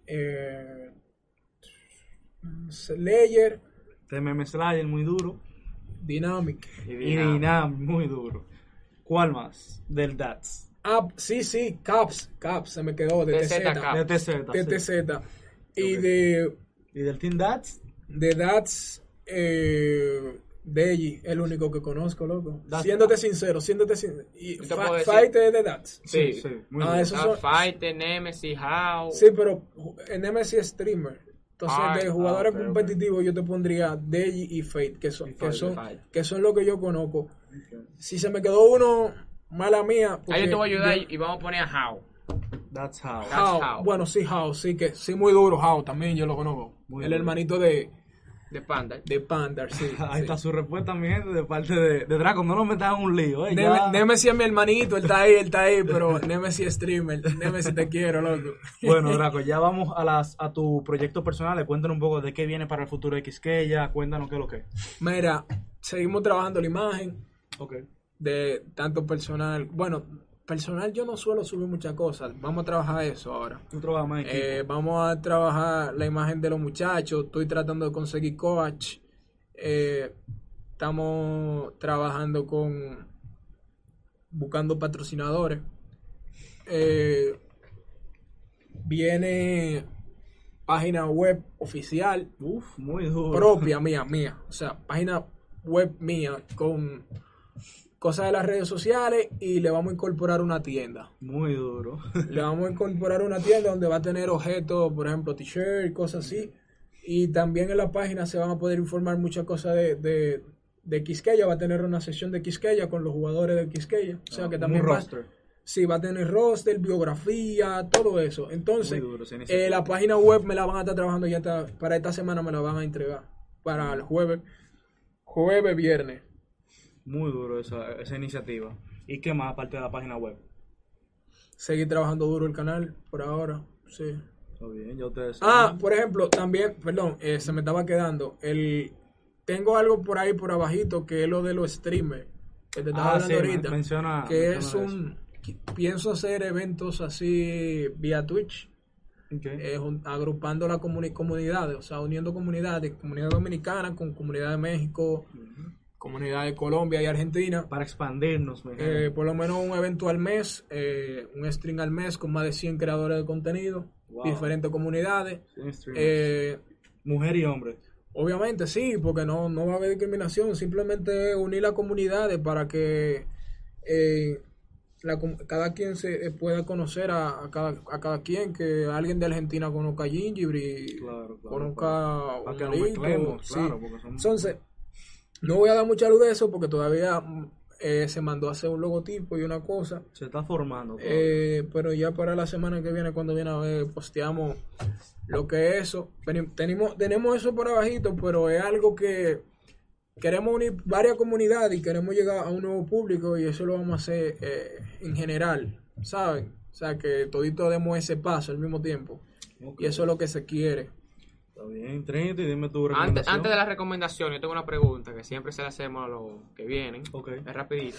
eh, Slayer, TMM Slayer, muy duro. Dynamic. Y Y Dinamo. Dynam, muy duro. ¿Cuál más? Del DATS. Ah, sí, sí, Caps, Caps, se me quedó, de TZ. De TZ. De sí. TZ. Y de, Y del Team DATS. de Dats, eh, Deji, el único que conozco, loco. That's- Siéndote sincero, siéndote sincero. Y Fight es de Dats. Sí. muy Ah, duro. eso- Está son- Fighter, Nemesis, How. Sí, pero en MSI es streamer. Entonces, Ay, de jugadores ah, competitivos, yo te pondría Deji y Fate, que son, Y que Fate, son, Fate. que son lo que yo conozco. Si se me quedó uno, mala mía. Ahí yo te voy a ayudar yo- y vamos a poner a How. That's how. That's How, How. Bueno, sí, How, sí, que sí, muy duro, How, también yo lo conozco. Muy el duro. hermanito de, De Panda. de Panda, sí. Ahí sí. está su respuesta, mi gente, de parte de, de Draco. No nos metas en un lío, eh. Neme- ya. Nemesis es mi hermanito, él está ahí, él está ahí, pero Nemesis es streamer. Nemesis te quiero, loco. Bueno, Draco, ya vamos a las a tu proyecto personal. Cuéntanos un poco de qué viene para el futuro de Quisqueya. Cuéntanos qué es lo que es. Mira, seguimos trabajando la imagen Ok. de tanto personal. Bueno, personal yo no suelo subir muchas cosas. Vamos a trabajar eso ahora. Tú trabajas más en equipo. Eh, vamos a trabajar la imagen de los muchachos. Estoy tratando de conseguir coach. Eh, estamos trabajando con buscando patrocinadores. Eh, viene página web oficial Uf, muy duro. propia mía, mía. O sea, página web mía con cosas de las redes sociales y le vamos a incorporar una tienda. Muy duro. Le vamos a incorporar una tienda donde va a tener objetos, por ejemplo, t-shirt, cosas así. Y también en la página se van a poder informar muchas cosas de, de, de Quisqueya. Va a tener una sesión de Quisqueya con los jugadores de Quisqueya. O sea que Un también va, sí, va a tener roster, biografía, todo eso. Entonces, duro eh, la página web me la van a estar trabajando ya está- para esta semana me la van a entregar. Para el jueves, jueves, viernes. Muy duro esa, esa iniciativa. ¿Y qué más aparte de la página web? Seguir trabajando duro el canal por ahora. Sí. Está bien, ya ustedes Ah, saben. por ejemplo, también, perdón, eh, se me estaba quedando. El, tengo algo por ahí por abajito que es lo de los streamers. Que te estaba Ah, hablando sí, men- ahorita. menciona- que menciona es un. Pienso hacer eventos así vía Twitch. Ok. eh, agrupando las comuni- comunidades, o sea, uniendo comunidades, comunidad dominicana con comunidad de México, comunidad de Colombia y Argentina. Para expandirnos, mi Eh, por lo menos un evento al mes, eh, un stream al mes con más de 100 creadores de contenido, Wow. diferentes comunidades. Sí. Eh, Mujer y hombre. obviamente sí, porque no, no va a haber discriminación, simplemente unir las comunidades para que eh, la cada quien se eh, pueda conocer a, a cada, a cada quien, que alguien de Argentina conozca a Gingy, Claro, claro. conozca un nos Marito, mezclemos, sí. claro, porque somos- Entonces, no voy a dar mucha luz de eso porque todavía mm, eh, se mandó a hacer un logotipo y una cosa. Se está formando. Eh, pero ya para la semana que viene, cuando viene a ver, posteamos lo que es eso. Tenemos, tenemos eso por abajito, pero es algo que queremos unir varias comunidades y queremos llegar a un nuevo público y eso lo vamos a hacer eh, en general, ¿saben? O sea, que todito demos ese paso al mismo tiempo. Y eso es lo que se quiere. Está bien, Trinity, dime tu Antes, recomendación. antes de la recomendación, yo tengo una pregunta que siempre se la hacemos a los que vienen. Ok. Es rapidito.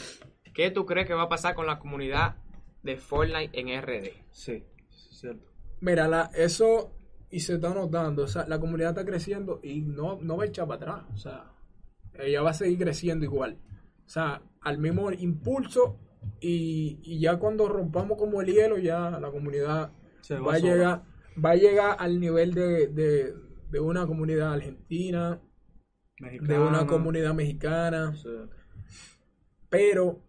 ¿Qué tú crees que va a pasar con la comunidad de Fortnite en RD? Sí, es cierto. Mira, la, eso y se está notando, o sea, la comunidad está creciendo y no, no va a echar para atrás, o sea, ella va a seguir creciendo igual, o sea, al mismo impulso y, y ya cuando rompamos como el hielo, ya la comunidad Se va a llegar, va a llegar al nivel de, de, de una comunidad argentina, de una comunidad mexicana, Sí. pero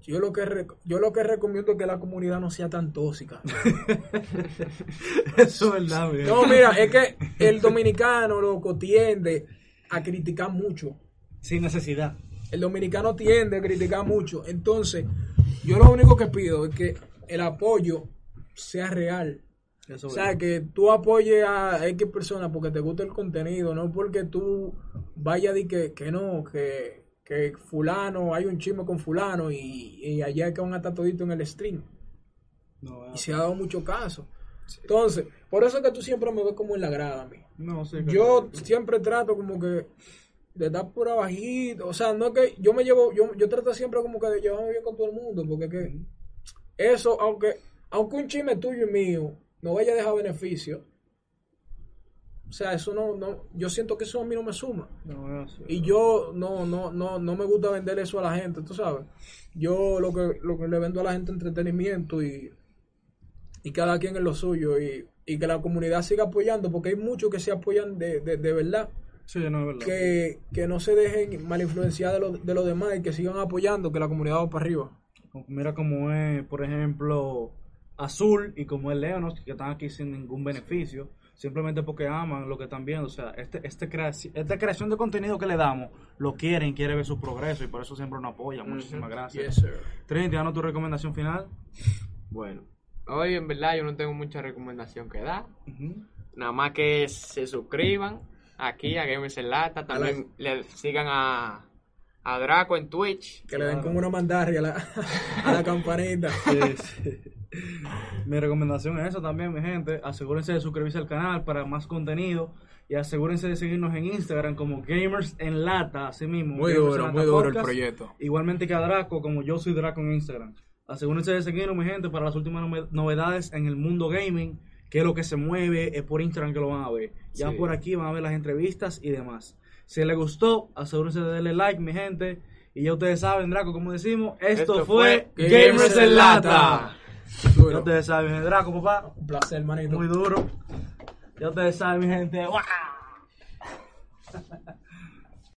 yo lo que yo lo que recomiendo es que la comunidad no sea tan tóxica. Eso es verdad, No, mira, es que el dominicano, loco, tiende a criticar mucho. Sin necesidad. El dominicano tiende a criticar mucho. Entonces, yo lo único que pido es que el apoyo sea real. Eso O sea, que tú apoyes a X personas porque te gusta el contenido, no porque tú vayas de que, que no, que, que fulano, hay un chisme con fulano y, y allá es que van a estar todito en el stream. No, Y se ha dado mucho caso. Entonces, por eso es que tú siempre me ves como en la grada a mí. no, sí, Yo siempre trato como que de estar por abajito, o sea, no es que yo me llevo, yo, yo trato siempre como que de llevarme bien con todo el mundo, porque es que eso, aunque, aunque un chisme tuyo y mío no vaya a dejar beneficio, o sea, eso no, no, yo siento que eso a mí no me suma. No, es. Y yo no, no, no, no me gusta vender eso a la gente, tú sabes. Yo lo que, lo que le vendo a la gente es entretenimiento y, y cada quien en lo suyo y, y que la comunidad siga apoyando, porque hay muchos que se apoyan de, de, de verdad, Sí, no es verdad. que, que no se dejen mal influenciar de los de los demás y que sigan apoyando, que la comunidad va para arriba. Mira cómo es, por ejemplo, Azul y como es Leonos, que están aquí sin ningún beneficio. simplemente porque aman lo que están viendo. O sea, este, este creaci- esta creación de contenido que le damos, lo quieren, quiere ver su progreso y por eso siempre nos apoyan. Muchísimas gracias. Yes. Trinity, danos tu recomendación final. Bueno, hoy en verdad yo no tengo mucha recomendación que dar. Nada más que se suscriban aquí a Gamers en Lata. También le sigan a, a Draco en Twitch. Que le den como una mandarria a la, a la campanita. Sí, sí. Mi recomendación es eso también, mi gente. Asegúrense de suscribirse al canal para más contenido. Y asegúrense de seguirnos en Instagram como Gamers en Lata, así mismo. Muy Gamers duro, muy duro el proyecto. Igualmente que a Draco, como yo soy Draco en Instagram. Asegúrense de seguirnos, mi gente, para las últimas nove- novedades en el mundo gaming. Que es lo que se mueve, es por Instagram que lo van a ver. Ya Sí. por aquí van a ver las entrevistas y demás. Si les gustó, asegúrense de darle like, mi gente. Y ya ustedes saben, Draco, como decimos, esto, Esto fue fue Gamers en Lata. Duro. Ya ustedes saben, mi gente. Draco, papá. Un placer, manito. Muy duro. Ya ustedes saben, mi gente. ¡Wow!